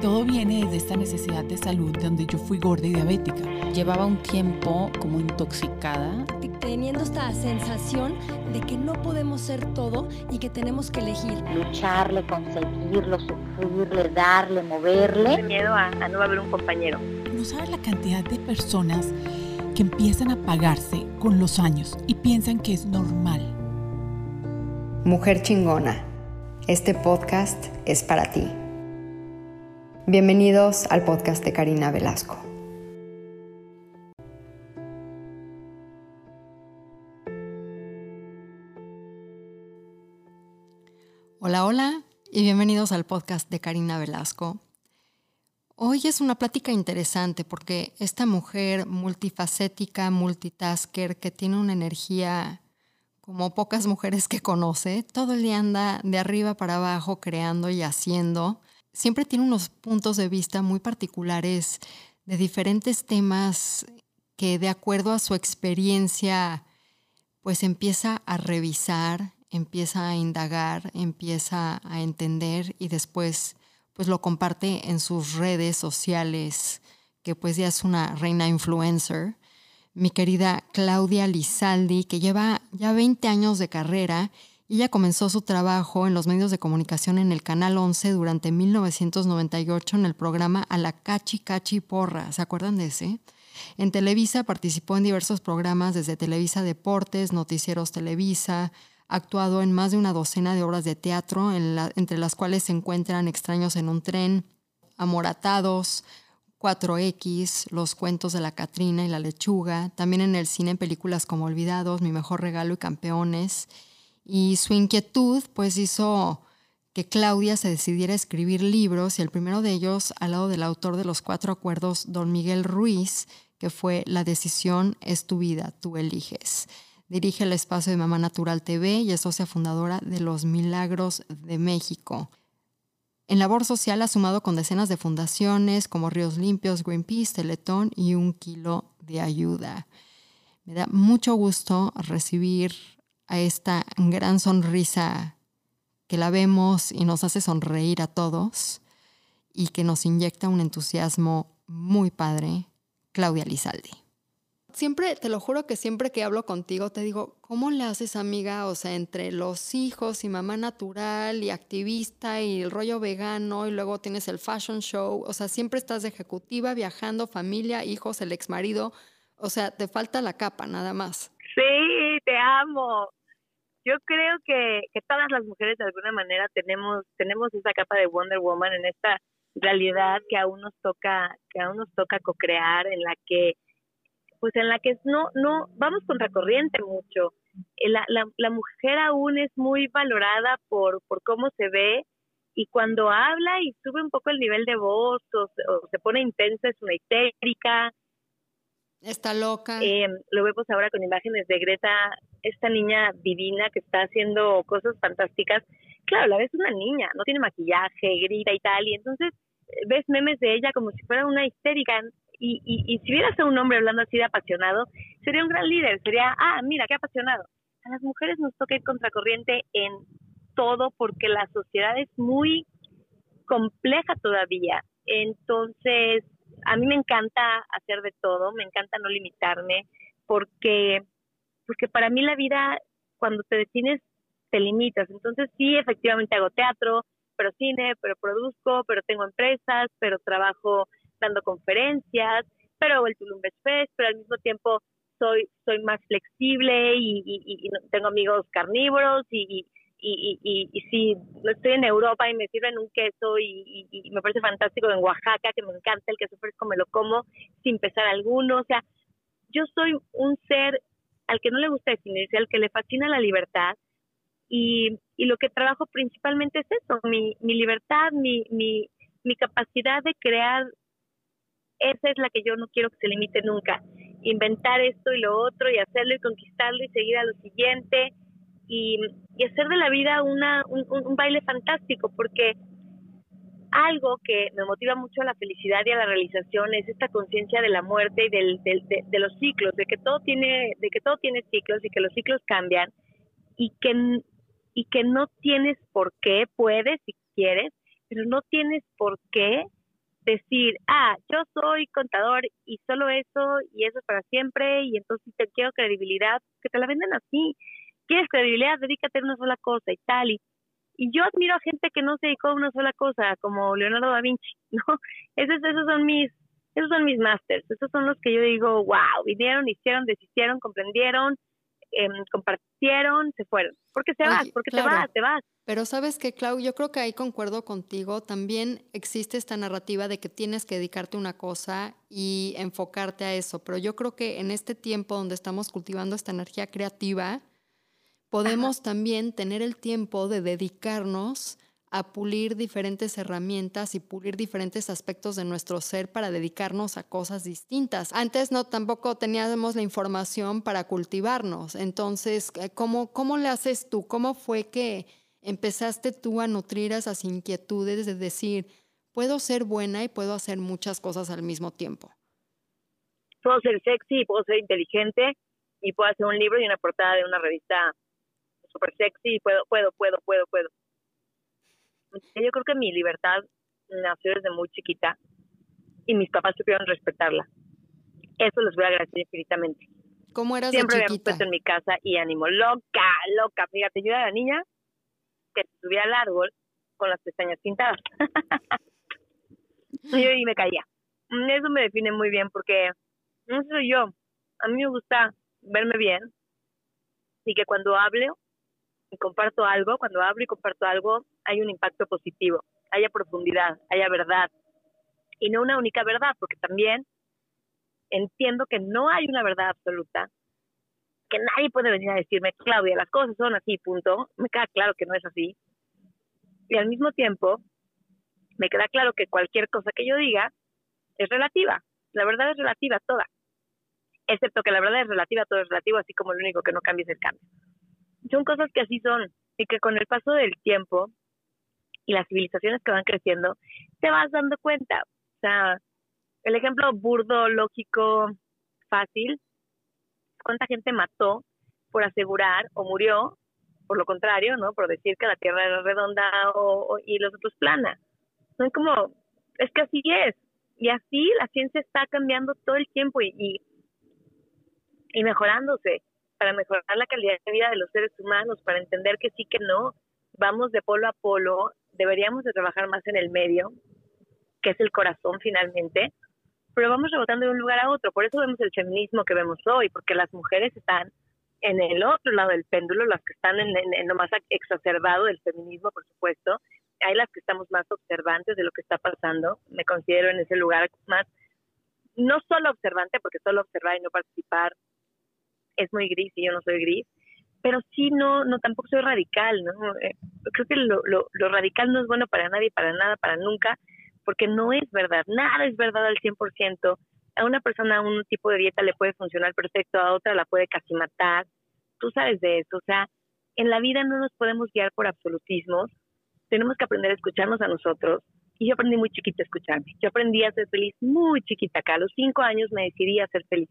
Todo viene desde esta necesidad de salud donde yo fui gorda y diabética. Llevaba un tiempo como intoxicada. Teniendo esta sensación de que no podemos ser todo y que tenemos que elegir. Lucharle, conseguirlo, sufrirle, darle, moverle. Miedo a, a no haber un compañero. No sabes la cantidad de personas que empiezan a pagarse con los años y piensan que es normal. Mujer chingona, este podcast es para ti. Bienvenidos al podcast de Karina Velasco. Hola, hola y bienvenidos al podcast de Karina Velasco. Hoy es una plática interesante porque esta mujer multifacética, multitasker, que tiene una energía como pocas mujeres que conoce, todo el día anda de arriba para abajo creando y haciendo siempre tiene unos puntos de vista muy particulares de diferentes temas que de acuerdo a su experiencia pues empieza a revisar, empieza a indagar, empieza a entender y después pues lo comparte en sus redes sociales, que pues ya es una reina influencer. Mi querida Claudia Lizaldi, que lleva ya 20 años de carrera ella comenzó su trabajo en los medios de comunicación en el Canal 11 durante 1998 en el programa A la Cachi Cachi Porra. ¿Se acuerdan de ese? En Televisa participó en diversos programas desde Televisa Deportes, Noticieros Televisa, ha actuado en más de una docena de obras de teatro, entre las cuales se encuentran Extraños en un tren, Amoratados, 4X, Los cuentos de la Catrina y la lechuga, también en el cine en películas como Olvidados, Mi mejor regalo y Campeones, y su inquietud pues hizo que Claudia se decidiera a escribir libros y el primero de ellos al lado del autor de los cuatro acuerdos, don Miguel Ruiz, que fue La decisión es tu vida, tú eliges. Dirige el espacio de Mamá Natural TV y es socia fundadora de Los Milagros de México. En labor social ha sumado con decenas de fundaciones como Ríos Limpios, Greenpeace, Teletón y Un Kilo de Ayuda. Me da mucho gusto recibir a esta gran sonrisa que la vemos y nos hace sonreír a todos y que nos inyecta un entusiasmo muy padre, Claudia Lizaldi. Siempre, te lo juro que siempre que hablo contigo te digo, ¿cómo le haces amiga? O sea, entre los hijos y mamá natural y activista y el rollo vegano y luego tienes el fashion show, o sea, siempre estás de ejecutiva, viajando, familia, hijos, el ex marido, o sea, te falta la capa nada más. Sí, te amo yo creo que, que todas las mujeres de alguna manera tenemos tenemos esa capa de Wonder Woman en esta realidad que aún nos toca que aún nos toca co-crear en la que pues en la que no no vamos contracorriente mucho eh, la, la, la mujer aún es muy valorada por por cómo se ve y cuando habla y sube un poco el nivel de voz o, o se pone intensa es una histérica Está loca. Eh, lo vemos ahora con imágenes de Greta, esta niña divina que está haciendo cosas fantásticas. Claro, la ves una niña, no tiene maquillaje, grita y tal, y entonces eh, ves memes de ella como si fuera una histérica. Y, y, y si vieras a un hombre hablando así de apasionado, sería un gran líder, sería, ah, mira, qué apasionado. A las mujeres nos toca ir contracorriente en todo porque la sociedad es muy compleja todavía. Entonces, a mí me encanta hacer de todo, me encanta no limitarme, porque, porque para mí la vida, cuando te defines, te limitas. Entonces sí, efectivamente hago teatro, pero cine, pero produzco, pero tengo empresas, pero trabajo dando conferencias, pero hago el Tulum Fest, pero al mismo tiempo soy soy más flexible y, y tengo amigos carnívoros y, y, si estoy en Europa y me sirven un queso y, me parece fantástico en Oaxaca, que me encanta el queso fresco, me lo como sin pesar alguno. O sea, yo soy un ser al que no le gusta definirse, al que le fascina la libertad y, y lo que trabajo principalmente es eso, mi, mi libertad, mi, mi, mi capacidad de crear, esa es la que yo no quiero que se limite nunca. Inventar esto y lo otro y hacerlo y conquistarlo y seguir a lo siguiente y, hacer de la vida una, un, baile fantástico, porque algo que me motiva mucho a la felicidad y a la realización es esta conciencia de la muerte y del, de, los ciclos, de que todo tiene, de que todo tiene ciclos y que los ciclos cambian y que, y que no tienes por qué, puedes si quieres, pero no tienes por qué decir, ah, yo soy contador y solo eso y eso es para siempre y entonces te quiero credibilidad, que te la venden así. ¿Quieres credibilidad? Dedícate a una sola cosa y tal. Y, y yo admiro a gente que no se dedicó a una sola cosa, como Leonardo da Vinci, ¿no? Esos, esos son mis esos son mis masters, esos son los que yo digo, wow, vinieron, hicieron, desistieron, comprendieron, em, compartieron, se fueron. Porque se vas, porque te vas, te vas. Pero sabes que, Clau, yo creo que ahí concuerdo contigo. También existe esta narrativa de que tienes que dedicarte a una cosa y enfocarte a eso. Pero yo creo que en este tiempo donde estamos cultivando esta energía creativa, podemos también tener el tiempo de dedicarnos a pulir diferentes herramientas y pulir diferentes aspectos de nuestro ser para dedicarnos a cosas distintas. Antes no tampoco teníamos la información para cultivarnos. Entonces, eh, ¿cómo, cómo le haces tú? ¿Cómo fue que empezaste tú a nutrir esas inquietudes de decir, puedo ser buena y puedo hacer muchas cosas al mismo tiempo? Puedo ser sexy, puedo ser inteligente y puedo hacer un libro y una portada de una revista súper sexy y puedo, puedo, puedo, puedo, puedo yo creo que mi libertad nació desde muy chiquita y mis papás supieron respetarla. Eso les voy a agradecer infinitamente. ¿Cómo eras Siempre de había respeto en mi casa y ánimo. Loca, loca. Fíjate, yo era la niña que subía al árbol con las pestañas pintadas. y me caía. Eso me define muy bien porque no soy yo. A mí me gusta verme bien y que cuando hablo y comparto algo, cuando hablo y comparto algo, hay un impacto positivo, haya profundidad, haya verdad. Y no una única verdad, porque también entiendo que no hay una verdad absoluta, que nadie puede venir a decirme, Claudia, las cosas son así, punto. Me queda claro que no es así. Y al mismo tiempo, me queda claro que cualquier cosa que yo diga es relativa. La verdad es relativa toda. Excepto que la verdad es relativa, todo es relativo, así como lo único que no cambia es el cambio son cosas que así son y que con el paso del tiempo y las civilizaciones que van creciendo, te vas dando cuenta. O sea, el ejemplo burdo, lógico, fácil, cuánta gente mató por asegurar o murió por lo contrario, ¿no? Por decir que la Tierra era redonda o, y los otros plana. Son como, es que así es. Y así la ciencia está cambiando todo el tiempo y, y, y mejorándose para mejorar la calidad de vida de los seres humanos, para entender que sí que no, vamos de polo a polo, deberíamos de trabajar más en el medio, que es el corazón finalmente, pero vamos rebotando de un lugar a otro. Por eso vemos el feminismo que vemos hoy, porque las mujeres están en el otro lado del péndulo, las que están en, en, lo más exacerbado del feminismo, por supuesto. Hay las que estamos más observantes de lo que está pasando. Me considero en ese lugar más, no solo observante, porque solo observar y no participar es muy gris y yo no soy gris, pero sí no, no tampoco soy radical, ¿no? Eh, creo que lo, lo, lo, radical no es bueno para nadie, para nada, para nunca, porque no es verdad, nada es verdad al 100%. A una persona un tipo de dieta le puede funcionar perfecto, a otra la puede casi matar. Tú sabes de eso, o sea, en la vida no nos podemos guiar por absolutismos, tenemos que aprender a escucharnos a nosotros. Y yo aprendí muy chiquita a escucharme. Yo aprendí a ser feliz muy chiquita acá. A los cinco años me decidí a ser feliz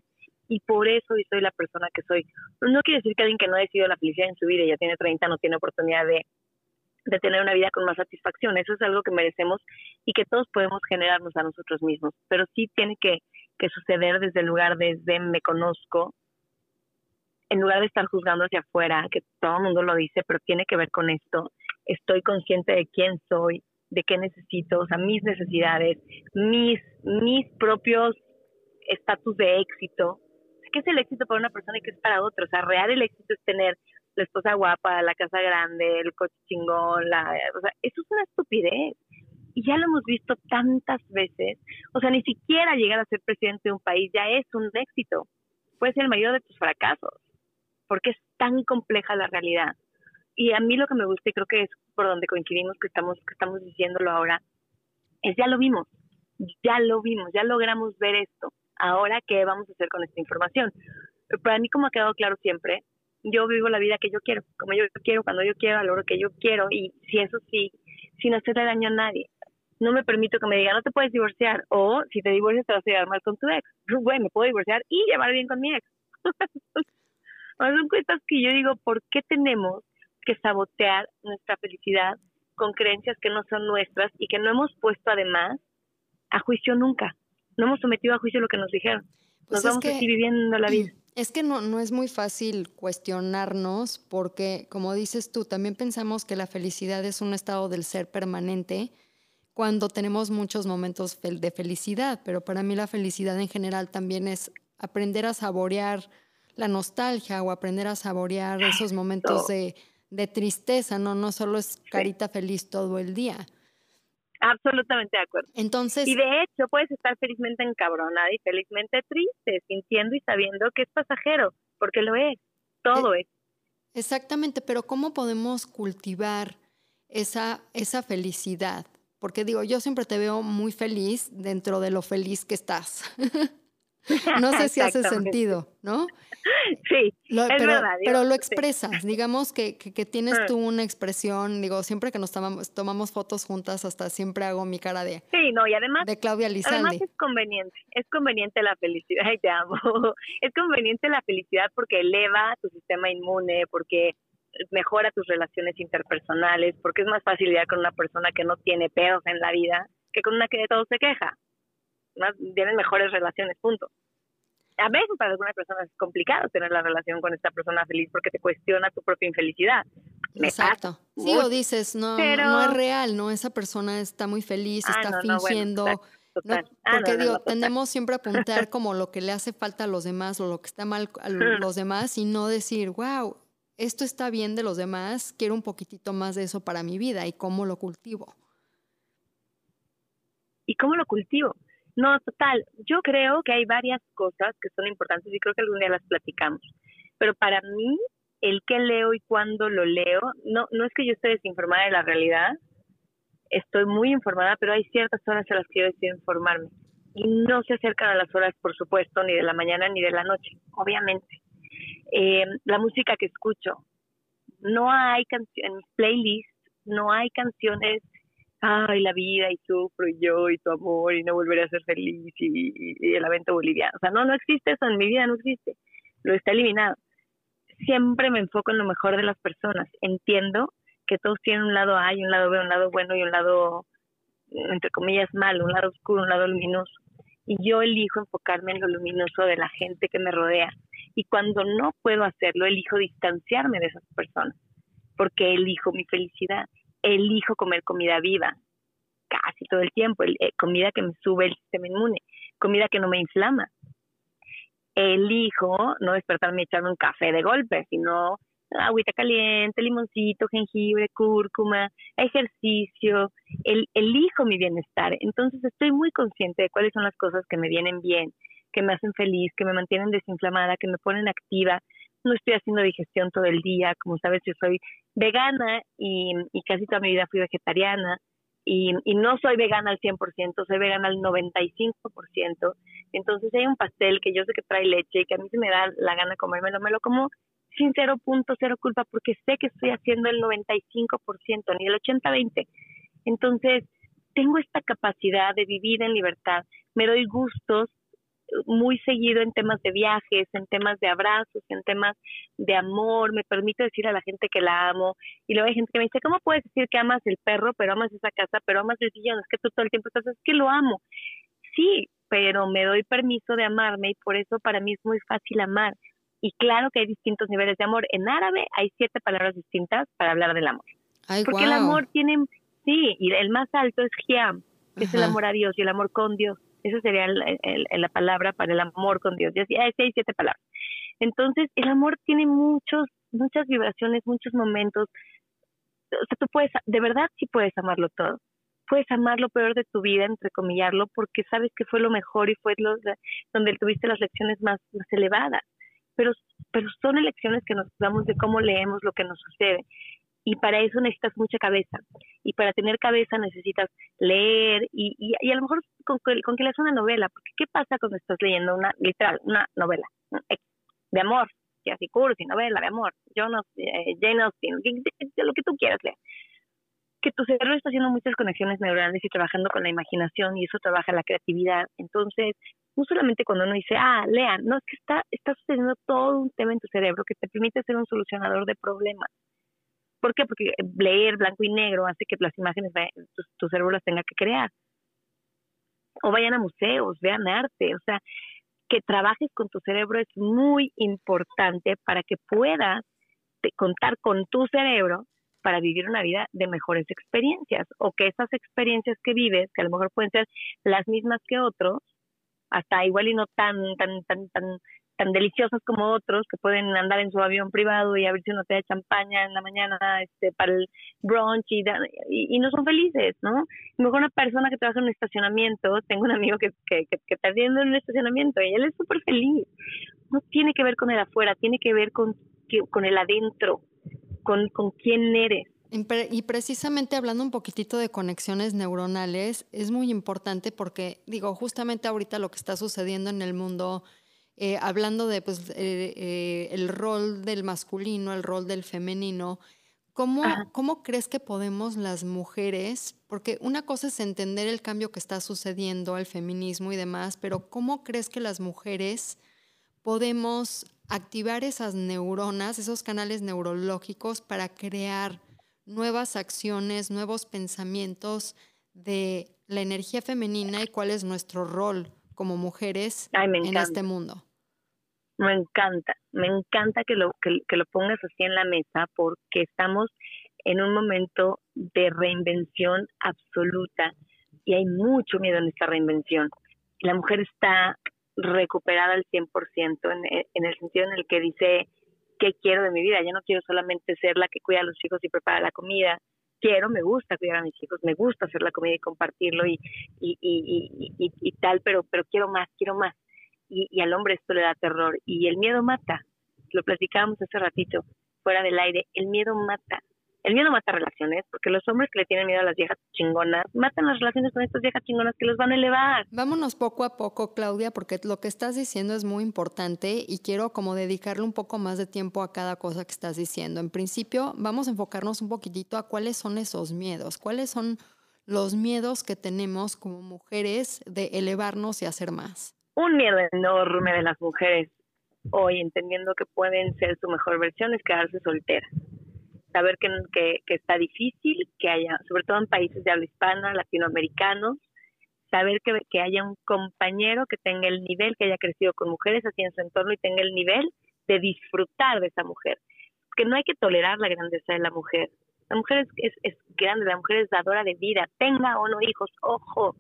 y por eso soy la persona que soy. no quiere decir que alguien que no ha decidido la felicidad en su vida y ya tiene 30 no tiene oportunidad de, de tener una vida con más satisfacción. Eso es algo que merecemos y que todos podemos generarnos a nosotros mismos. Pero sí tiene que, que suceder desde el lugar desde me conozco, en lugar de estar juzgando hacia afuera, que todo el mundo lo dice, pero tiene que ver con esto. Estoy consciente de quién soy, de qué necesito, o sea, mis necesidades, mis, mis propios estatus de éxito, qué es el éxito para una persona y qué es para otra. O sea, real el éxito es tener la esposa guapa, la casa grande, el coche chingón, la, o sea, eso es una estupidez. Y ya lo hemos visto tantas veces. O sea, ni siquiera llegar a ser presidente de un país ya es un éxito. Puede ser el mayor de tus fracasos, porque es tan compleja la realidad. Y a mí lo que me gusta y creo que es por donde coincidimos que estamos, que estamos diciéndolo ahora, es ya lo vimos, ya lo vimos, ya logramos ver esto ahora qué vamos a hacer con esta información. Para mí, como ha quedado claro siempre, yo vivo la vida que yo quiero, como yo quiero, cuando yo quiero, a lo que yo quiero, y si eso sí, sin hacerle daño a nadie. No me permito que me digan, no te puedes divorciar, o si te divorcias te vas a llevar mal con tu ex. Bueno, me puedo divorciar y llevar bien con mi ex. son cosas que yo digo, ¿por qué tenemos que sabotear nuestra felicidad con creencias que no son nuestras y que no hemos puesto además a juicio nunca. No hemos sometido a juicio lo que nos dijeron. Pues Nos vamos que, así viviendo la vida. Es que no, no es muy fácil cuestionarnos porque, como dices tú, también pensamos que la felicidad es un estado del ser permanente cuando tenemos muchos momentos de felicidad, pero para mí la felicidad en general también es aprender a saborear la nostalgia o aprender a saborear esos momentos de, de tristeza, ¿no? No solo es carita feliz todo el día. Absolutamente de acuerdo. Entonces, Y de hecho, puedes estar felizmente encabronada y felizmente triste, sintiendo y sabiendo que es pasajero, porque lo es, todo es. exactamente, pero ¿cómo podemos cultivar esa, esa felicidad? Porque digo, yo siempre te veo muy feliz dentro de lo feliz que estás. no sé si hace sentido, ¿no? Sí, Lo- es pero, verdad. pero lo sí. expresas, digamos que, que, que tienes Ah. tú una expresión, digo, siempre que nos tomamos, tomamos fotos juntas, hasta siempre hago mi cara de, Sí, no, y además de Claudia Además Lizalde. es conveniente, es conveniente la felicidad, ay te amo, es conveniente la felicidad porque eleva tu sistema inmune, porque mejora tus relaciones interpersonales, porque es más fácil lidiar con una persona que no tiene pedos en la vida que con una que de todo se queja. Más, tienen mejores relaciones, punto. A veces para algunas personas es complicado tener la relación con esta persona feliz porque te cuestiona tu propia infelicidad. Me Exacto. Sí, mucho. o dices, no, Pero- no es real, no, esa persona está muy feliz, Ah, está no, no, bueno, fingiendo. Ah, Porque no, digo, no, tendemos siempre a apuntar como lo que le hace falta a los demás o lo que está mal a Hmm. los demás y no decir, wow, esto está bien de los demás, quiero un poquitito más de eso para mi vida y cómo lo cultivo. ¿Y cómo lo cultivo? No, total. Yo creo que hay varias cosas que son importantes y creo que algún día las platicamos. Pero para mí, el qué leo y cuándo lo leo, no, no es que yo esté desinformada de la realidad. Estoy muy informada, pero hay ciertas horas a las que yo decido informarme. Y no se acercan a las horas, por supuesto, ni de la mañana ni de la noche, obviamente. Eh, la música que escucho. No hay canciones, en mis playlists, no hay canciones ay, la vida y sufro y yo y tu amor y no volveré a ser feliz y, y el evento boliviano. O sea, no, no existe eso en mi vida, no existe. Lo está eliminado. Siempre me enfoco en lo mejor de las personas. Entiendo que todos tienen un lado A y un lado B, un lado bueno y un lado, entre comillas, malo, un lado oscuro, un lado luminoso. Y yo elijo enfocarme en lo luminoso de la gente que me rodea. Y cuando no puedo hacerlo, elijo distanciarme de esas personas, porque elijo mi felicidad elijo comer comida viva casi todo el tiempo, el- eh, comida que me sube el sistema inmune, comida que no me inflama. Elijo no despertarme y echarme un café de golpe, sino agüita caliente, limoncito, jengibre, cúrcuma, ejercicio, el, elijo mi bienestar. Entonces estoy muy consciente de cuáles son las cosas que me vienen bien, que me hacen feliz, que me mantienen desinflamada, que me ponen activa. No estoy haciendo digestión todo el día, como sabes, yo soy vegana y, casi toda mi vida fui vegetariana y, y no soy vegana al 100%, soy vegana al 95%. Entonces hay un pastel que yo sé que trae leche y que a mí se me da la gana comérmelo, me lo como sin cero punto, cero culpa, porque sé que estoy haciendo el 95%, ni el 80-20. Entonces, tengo esta capacidad de vivir en libertad, me doy gustos muy seguido en temas de viajes, en temas de abrazos, en temas de amor, me permito decir a la gente que la amo y luego hay gente que me dice, ¿cómo puedes decir que amas el perro, pero amas esa casa, pero amas el sillón? Es que tú todo el tiempo estás, es que lo amo. Sí, pero me doy permiso de amarme y por eso para mí es muy fácil amar. Y claro que hay distintos niveles de amor. En árabe hay siete palabras distintas para hablar del amor. Ay, Porque el amor tiene, sí, y el más alto es Hiam, que es el amor a Dios y el amor con Dios. Esa sería el- la palabra para el amor con Dios. Y así, así hay siete palabras. Entonces, el amor tiene muchos, muchas vibraciones, muchos momentos. O sea, tú puedes, de verdad sí puedes amarlo todo. Puedes amar lo peor de tu vida, entrecomillarlo, porque sabes que fue lo mejor y fue lo, donde tuviste las lecciones más, más elevadas. Pero, pero son elecciones que nos damos de cómo leemos lo que nos sucede. Y para eso necesitas mucha cabeza. Y para tener cabeza necesitas leer y, y, a lo mejor con, con que leas una novela. Porque ¿qué pasa cuando estás leyendo una, literal, una novela de amor? Que así cursi, novela de amor. No, eh, Jane Austen, lo que tú quieras leer. Que tu cerebro está haciendo muchas conexiones neuronales y trabajando con la imaginación y eso trabaja la creatividad. Entonces, no solamente cuando uno dice, ah, lean, no, es que está, está sucediendo todo un tema en tu cerebro que te permite ser un solucionador de problemas. ¿Por qué? Porque leer blanco y negro hace que las imágenes, tu cerebro las tenga que crear. o vayan a museos, vean arte, o sea, que trabajes con tu cerebro es muy importante para que puedas contar con tu cerebro para vivir una vida de mejores experiencias o que esas experiencias que vives, que a lo mejor pueden ser las mismas que otros, hasta igual y no tan tan tan tan tan deliciosas como otros que pueden andar en su avión privado y abrirse una botella de champaña en la mañana este para el brunch y, y, no son felices, ¿no? Mejor una persona que trabaja en un estacionamiento, tengo un amigo que, que, que, está viendo en un estacionamiento y él es súper feliz. No tiene que ver con el afuera, tiene que ver con, con el adentro, con, con quién eres. Y precisamente hablando un poquitito de conexiones neuronales, es muy importante porque, digo, justamente ahorita lo que está sucediendo en el mundo eh, hablando de pues, eh, eh, el rol del masculino, el rol del femenino, ¿cómo, ¿cómo crees que podemos las mujeres, porque una cosa es entender el cambio que está sucediendo, el feminismo y demás, pero ¿cómo crees que las mujeres podemos activar esas neuronas, esos canales neurológicos para crear nuevas acciones, nuevos pensamientos de la energía femenina y cuál es nuestro rol como mujeres en este mundo. Me encanta, me encanta que lo, que, lo pongas así en la mesa porque estamos en un momento de reinvención absoluta y hay mucho miedo en esta reinvención. La mujer está recuperada al 100% en, en el sentido en el que dice, ¿qué quiero de mi vida? Ya no quiero solamente ser la que cuida a los hijos y prepara la comida. Quiero, me gusta cuidar a mis hijos, me gusta hacer la comida y compartirlo y, y, y tal, pero, pero quiero más, quiero más y, al hombre esto le da terror. Y el miedo mata. Lo platicábamos hace ratito, fuera del aire. El miedo mata. El miedo mata relaciones, porque los hombres que le tienen miedo a las viejas chingonas matan las relaciones con estas viejas chingonas que los van a elevar. Vámonos poco a poco, Claudia, porque lo que estás diciendo es muy importante y quiero como dedicarle un poco más de tiempo a cada cosa que estás diciendo. En principio, vamos a enfocarnos un poquitito a cuáles son esos miedos, cuáles son los miedos que tenemos como mujeres de elevarnos y hacer más un miedo enorme de las mujeres hoy, entendiendo que pueden ser su mejor versión, es quedarse solteras. Saber que, que, está difícil, que haya, sobre todo en países de habla hispana, latinoamericanos, saber que, que haya un compañero que tenga el nivel, que haya crecido con mujeres así en su entorno y tenga el nivel de disfrutar de esa mujer. Que no hay que tolerar la grandeza de la mujer. La mujer es, es, es grande, la mujer es dadora de vida, tenga o no hijos, ojo,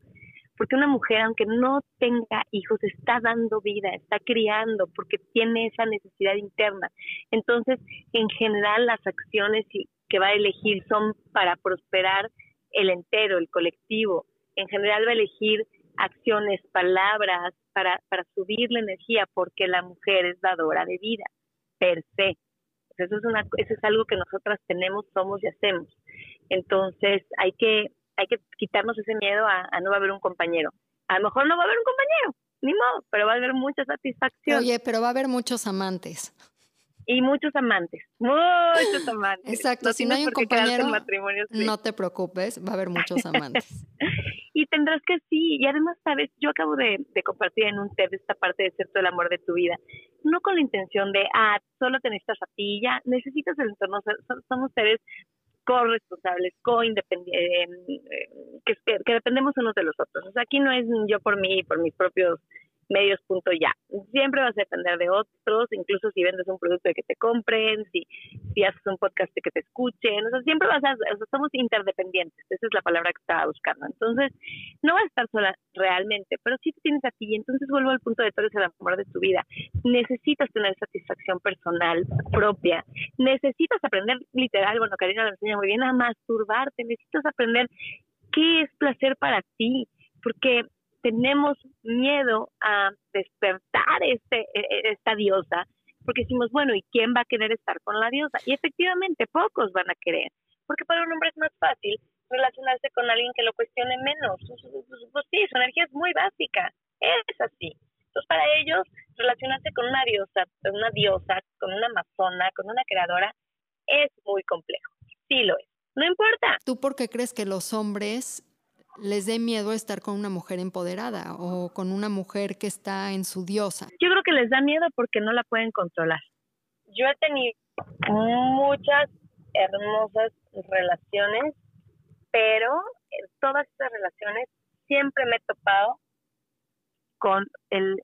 porque una mujer, aunque no tenga hijos, está dando vida, está criando, porque tiene esa necesidad interna. Entonces, en general, las acciones que va a elegir son para prosperar el entero, el colectivo. En general va a elegir acciones, palabras, para, para subir la energía, porque la mujer es dadora de vida, per se. Eso es, una, eso es algo que nosotras tenemos, somos y hacemos. Entonces, hay que hay que quitarnos ese miedo a, no va a haber un compañero. A lo mejor no va a haber un compañero, ni modo, pero va a haber mucha satisfacción. Oye, pero va a haber muchos amantes. Y muchos amantes, muchos amantes. Exacto, si no hay un compañero, no te preocupes, va a haber muchos amantes. y tendrás que sí, y además, sabes, yo acabo de, compartir en un TED esta parte de ser todo el amor de tu vida, no con la intención de, ah, solo te necesitas a ti, ya necesitas el entorno, somos seres corresponsables, co-independientes, eh, que, que, dependemos unos de los otros. O sea, aquí no es yo por mí, por mis propios medios punto ya. Siempre vas a depender de otros, incluso si vendes un producto de que te compren, si, si haces un podcast de que te escuchen, o sea, siempre vas a, o sea, interdependientes, esa es la palabra que estaba buscando. Entonces, no vas a estar sola realmente, pero sí te tienes a ti, y entonces vuelvo al punto de todo ese amor de tu vida. Necesitas tener satisfacción personal propia, necesitas aprender literal, bueno, Karina lo enseña muy bien, a masturbarte, necesitas aprender qué es placer para ti, porque tenemos miedo a despertar este, e, e, esta diosa, porque decimos, bueno, ¿y quién va a querer estar con la diosa? Y efectivamente, pocos van a querer, porque para un hombre es más fácil relacionarse con alguien que lo cuestione menos. Pues sí, su energía es muy básica, es así. Entonces, para ellos, relacionarse con una diosa, con una diosa, con una amazona, con una creadora, es muy complejo. Sí lo es. No importa. ¿Tú por qué crees que los hombres les dé miedo estar con una mujer empoderada o con una mujer que está en su diosa? Yo creo que les da miedo porque no la pueden controlar. Yo he tenido muchas hermosas relaciones, pero en todas estas relaciones siempre me he topado con el,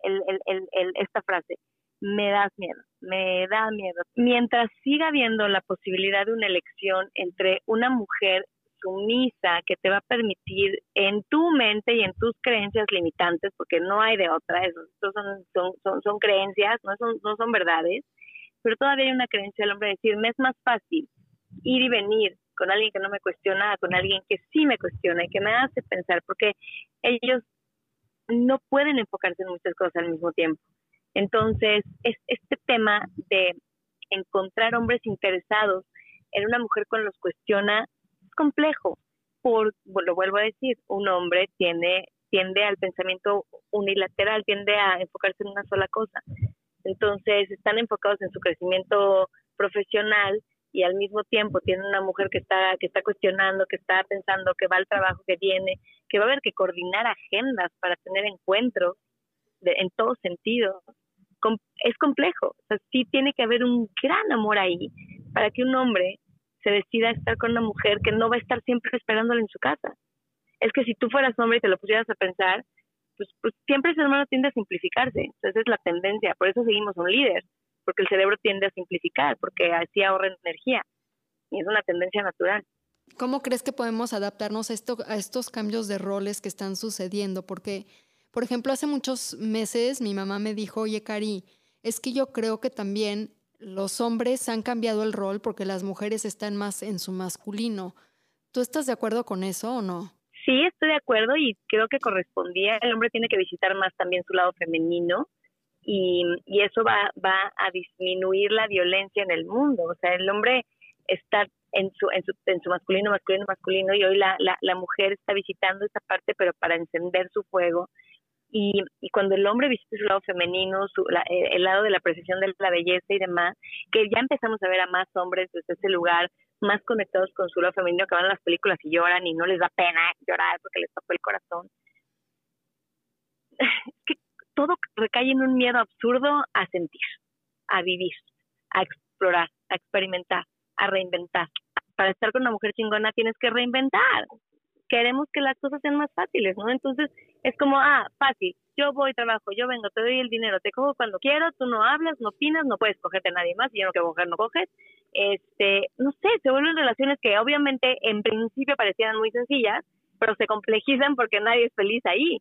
esta frase, me das miedo, me da miedo. Mientras siga habiendo la posibilidad de una elección entre una mujer sumisa que te va a permitir en tu mente y en tus creencias limitantes, porque no hay de otra, eso, son, son, son, son, creencias, no son, no son verdades, pero todavía hay una creencia del hombre de decir, me es más fácil ir y venir con alguien que no me cuestiona, con alguien que sí me cuestiona y que me hace pensar, porque ellos no pueden enfocarse en muchas cosas al mismo tiempo. Entonces, es, este tema de encontrar hombres interesados en una mujer con los cuestiona es complejo. Por, lo vuelvo a decir, un hombre tiene, tiende al pensamiento unilateral, tiende a enfocarse en una sola cosa. Entonces, están enfocados en su crecimiento profesional y al mismo tiempo tienen una mujer que está que está cuestionando, que está pensando, que va al trabajo que viene, que va a haber que coordinar agendas para tener encuentros en todo sentido. es complejo, o sea, sí tiene que haber un gran amor ahí para que un hombre se decida a estar con una mujer que no va a estar siempre esperándola en su casa. Es que si tú fueras hombre y te lo pusieras a pensar, pues, pues siempre ese hermano tiende a simplificarse. Entonces es la tendencia, por eso seguimos un líder porque el cerebro tiende a simplificar, porque así ahorra energía. Y es una tendencia natural. ¿Cómo crees que podemos adaptarnos a, a estos cambios de roles que están sucediendo? Porque, por ejemplo, hace muchos meses mi mamá me dijo, oye, Cari, es que yo creo que también los hombres han cambiado el rol porque las mujeres están más en su masculino. ¿Tú estás de acuerdo con eso o no? Sí, estoy de acuerdo y creo que correspondía. El hombre tiene que visitar más también su lado femenino y, eso va, va a disminuir la violencia en el mundo. O sea, el hombre está en su, en su, en su masculino, masculino, masculino, y hoy la, la, la mujer está visitando esa parte, pero para encender su fuego. Y, y cuando el hombre visita su lado femenino, su, la, eh, el lado de la apreciación de la belleza y demás, que ya empezamos a ver a más hombres desde ese lugar, más conectados con su lado femenino, que van a las películas y lloran y no les da pena llorar porque les tocó el corazón. Es que todo recae en un miedo absurdo a sentir, a vivir, a explorar, a experimentar, a reinventar. Para estar con una mujer chingona tienes que reinventar. Queremos que las cosas sean más fáciles, ¿no? Entonces es como, ah, fácil, yo voy, trabajo, yo vengo, te doy el dinero, te cojo cuando quiero, tú no hablas, no opinas, no puedes cogerte a nadie más, y yo no quiero coger, no coges. Este, no sé, se vuelven relaciones que obviamente en principio parecían muy sencillas, pero se complejizan porque nadie es feliz ahí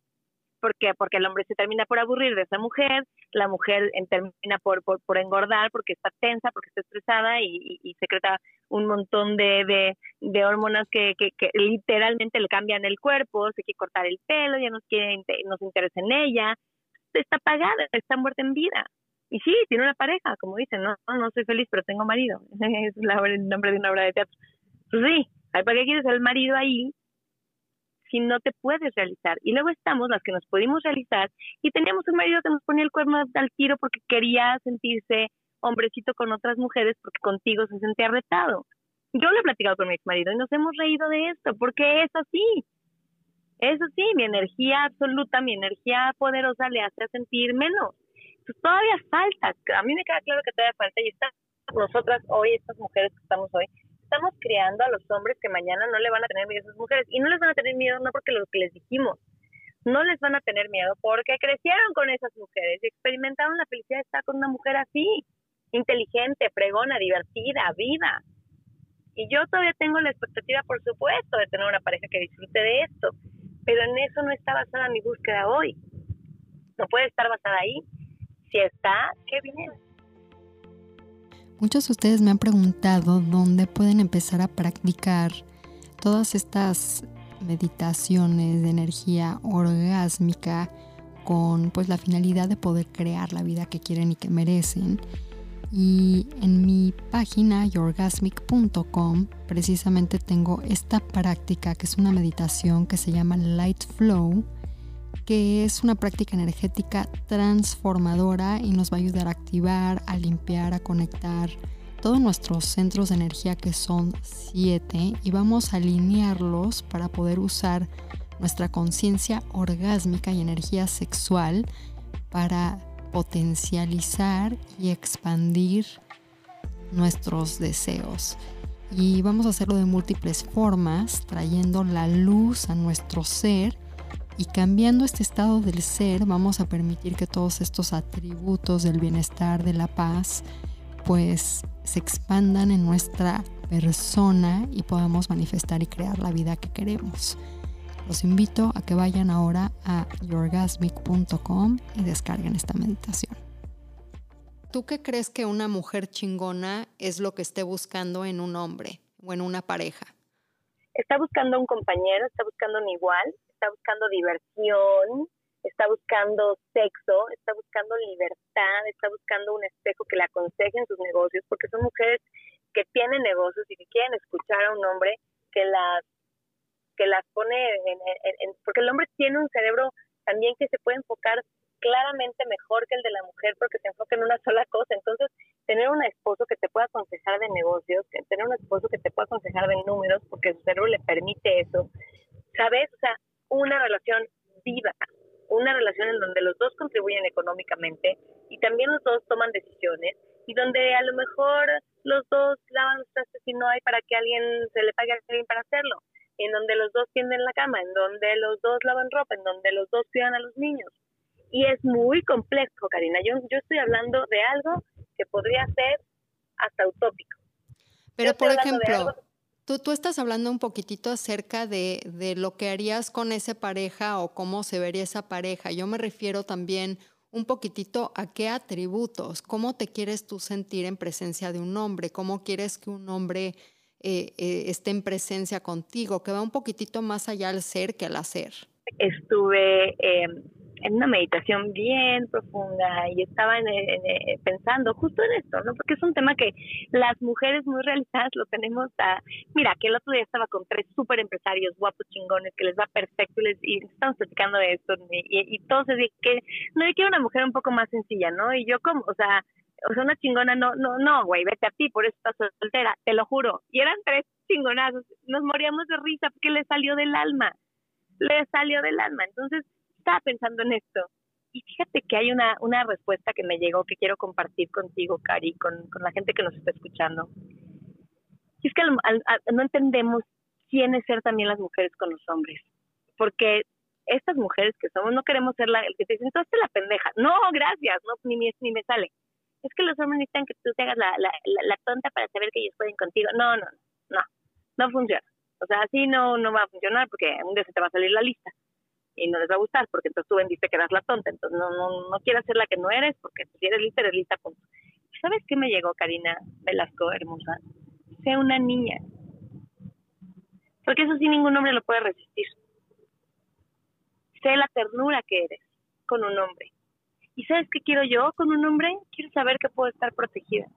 porque porque el hombre se termina por aburrir de esa mujer, la mujer termina por, por, engordar porque está tensa, porque está estresada y, y, secreta un montón de, de, hormonas que, que, literalmente le cambian el cuerpo, se quiere cortar el pelo, ya no quiere, nos interesa en ella, está apagada, está muerta en vida. Y sí, tiene una pareja, como dicen, no, no, soy feliz, pero tengo marido. es el nombre de una obra de teatro. Pues sí, ¿para qué quieres el marido ahí si no te puedes realizar. Y luego estamos las que nos pudimos realizar y teníamos un marido que nos ponía el cuerno al tiro porque quería sentirse hombrecito con otras mujeres porque contigo se sentía retado. Yo lo he platicado con mi ex marido y nos hemos reído de esto porque es así. Eso sí, mi energía absoluta, mi energía poderosa le hace sentir menos. Entonces todavía falta, a mí me queda claro que todavía falta y está nosotras hoy, estas mujeres que estamos hoy, estamos creando a los hombres que mañana no le van a tener miedo a esas mujeres. Y no les van a tener miedo no porque lo que les dijimos, no les van a tener miedo porque crecieron con esas mujeres y experimentaron la felicidad de estar con una mujer así, inteligente, pregona, divertida, viva. Y yo todavía tengo la expectativa, por supuesto, de tener una pareja que disfrute de esto, pero en eso no está basada mi búsqueda hoy. No puede estar basada ahí. Si está, qué bien. Muchos de ustedes me han preguntado dónde pueden empezar a practicar todas estas meditaciones de energía orgásmica con pues la finalidad de poder crear la vida que quieren y que merecen. Y en mi página yourgasmic.com precisamente tengo esta práctica que es una meditación que se llama Light Flow que es una práctica energética transformadora y nos va a ayudar a activar, a limpiar, a conectar todos nuestros centros de energía que son siete y vamos a alinearlos para poder usar nuestra conciencia orgásmica y energía sexual para potencializar y expandir nuestros deseos. Y vamos a hacerlo de múltiples formas, trayendo la luz a nuestro ser Y cambiando este estado del ser, vamos a permitir que todos estos atributos del bienestar, de la paz, pues se expandan en nuestra persona y podamos manifestar y crear la vida que queremos. Los invito a que vayan ahora a yourgasmic.com y descarguen esta meditación. ¿Tú qué crees que una mujer chingona es lo que esté buscando en un hombre o en una pareja? Está buscando un compañero, está buscando un igual, está buscando diversión, está buscando sexo, está buscando libertad, está buscando un espejo que le aconseje en sus negocios, porque son mujeres que tienen negocios y que quieren escuchar a un hombre que las que las pone en, en, porque el hombre tiene un cerebro también que se puede enfocar claramente mejor que el de la mujer porque se enfoca en una sola cosa. Entonces, tener un esposo que te pueda aconsejar de negocios, tener un esposo que te pueda aconsejar de números porque su cerebro le permite eso, ¿sabes? O sea, una relación viva, una relación en donde los dos contribuyen económicamente y también los dos toman decisiones y donde a lo mejor los dos lavan los trastes y no hay para que alguien se le pague a alguien para hacerlo, en donde los dos tienden la cama, en donde los dos lavan ropa, en donde los dos cuidan a los niños. Y es muy complejo, Karina. Yo, yo estoy hablando de algo que podría ser hasta utópico. Pero, por ejemplo, tú, tú estás hablando un poquitito acerca de, de lo que harías con esa pareja o cómo se vería esa pareja. Yo me refiero también un poquitito a qué atributos, cómo te quieres tú sentir en presencia de un hombre, cómo quieres que un hombre eh, eh, esté en presencia contigo, que va un poquitito más allá al ser que al hacer. Estuve em, en una meditación bien profunda y estaba pensando justo en esto, ¿no? Porque es un tema que las mujeres muy realizadas lo tenemos a... Mira, que el otro día estaba con tres súper empresarios guapos chingones que les va perfecto y, les, y estamos platicando de esto y, y todos se que no, yo quiero una mujer un poco más sencilla, ¿no? Y yo como, o sea, o sea, una chingona, no, no, no, güey, vete a ti, por eso estás soltera, te lo juro. Y eran tres chingonazos, nos moríamos de risa porque le salió del alma, le salió del alma. Entonces, estaba pensando en esto. Y fíjate que hay una, una respuesta que me llegó que quiero compartir contigo, Cari, con, con la gente que nos está escuchando. Y es que no entendemos quién es ser también las mujeres con los hombres. Porque estas mujeres que somos no queremos ser la, el que te dicen, tú la pendeja. No, gracias, no, ni, ni me sale. Es que los hombres necesitan que tú te hagas la, la, la, tonta para saber que ellos pueden contigo. No, no, no, no funciona. O sea, así no, no va a funcionar porque un día se te va a salir la lista y no les va a gustar porque entonces tú vendiste que eras la tonta, entonces no, no, no quieres ser la que no eres porque si eres lista, eres lista, punto. ¿Sabes qué me llegó, Karina Velasco, hermosa? Sea una niña. Porque eso sí ningún hombre lo puede resistir. Sé la ternura que eres con un hombre. ¿Y sabes qué quiero yo con un hombre? Quiero saber que puedo estar protegida.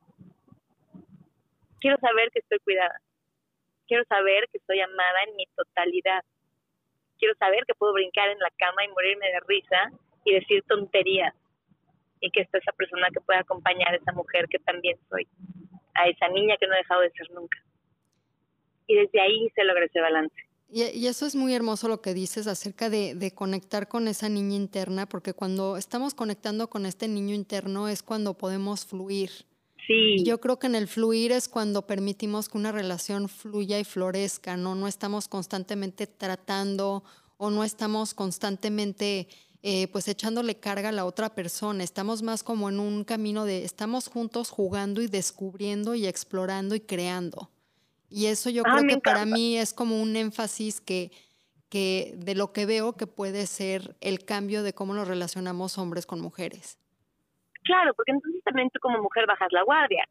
Quiero saber que estoy cuidada. Quiero saber que estoy amada en mi totalidad quiero saber que puedo brincar en la cama y morirme de risa y decir tonterías y que está esa persona que pueda acompañar a esa mujer que también soy, a esa niña que no he dejado de ser nunca. Y desde ahí se logra ese balance. Y, eso es muy hermoso lo que dices acerca de, de, conectar con esa niña interna, porque cuando estamos conectando con este niño interno es cuando podemos fluir Sí. Yo creo que en el fluir es cuando permitimos que una relación fluya y florezca, ¿no? No estamos constantemente tratando o no estamos constantemente eh, pues echándole carga a la otra persona. Estamos más como en un camino de estamos juntos jugando y descubriendo y explorando y creando. Y eso yo ah, creo que para mí es como un énfasis que, que de lo que veo que puede ser el cambio de cómo nos relacionamos hombres con mujeres. Claro, porque entonces también tú como mujer bajas la guardia,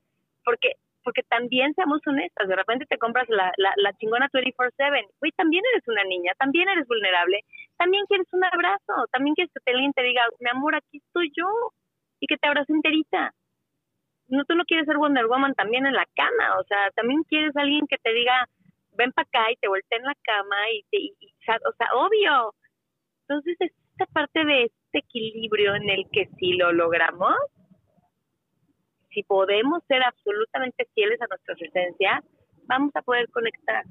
porque porque también seamos honestas, de repente te compras la, la, la chingona 24/7, güey, también eres una niña, también eres vulnerable, también quieres un abrazo, también quieres que alguien te diga, mi amor, aquí estoy yo, y que te abrace enterita. No, tú no quieres ser Wonder Woman también en la cama, o sea, también quieres alguien que te diga, ven para acá y te voltea en la cama y te, y, o sea, obvio. Entonces, esta parte de equilibrio en el que si lo logramos, si podemos ser absolutamente fieles a nuestra esencia, vamos a poder conectar.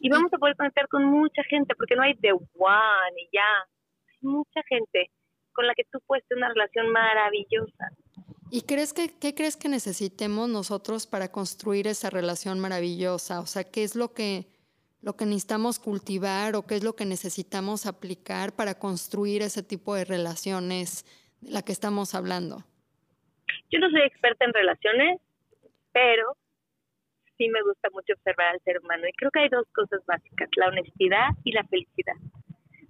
Y vamos a poder conectar con mucha gente, porque no hay de one y ya. Hay mucha gente con la que tú puedes tener una relación maravillosa. ¿Y crees que, qué crees que necesitemos nosotros para construir esa relación maravillosa? O sea, ¿qué es lo que, lo que necesitamos cultivar o qué es lo que necesitamos aplicar para construir ese tipo de relaciones de la que estamos hablando? Yo no soy experta en relaciones, pero sí me gusta mucho observar al ser humano y creo que hay dos cosas básicas, la honestidad y la felicidad.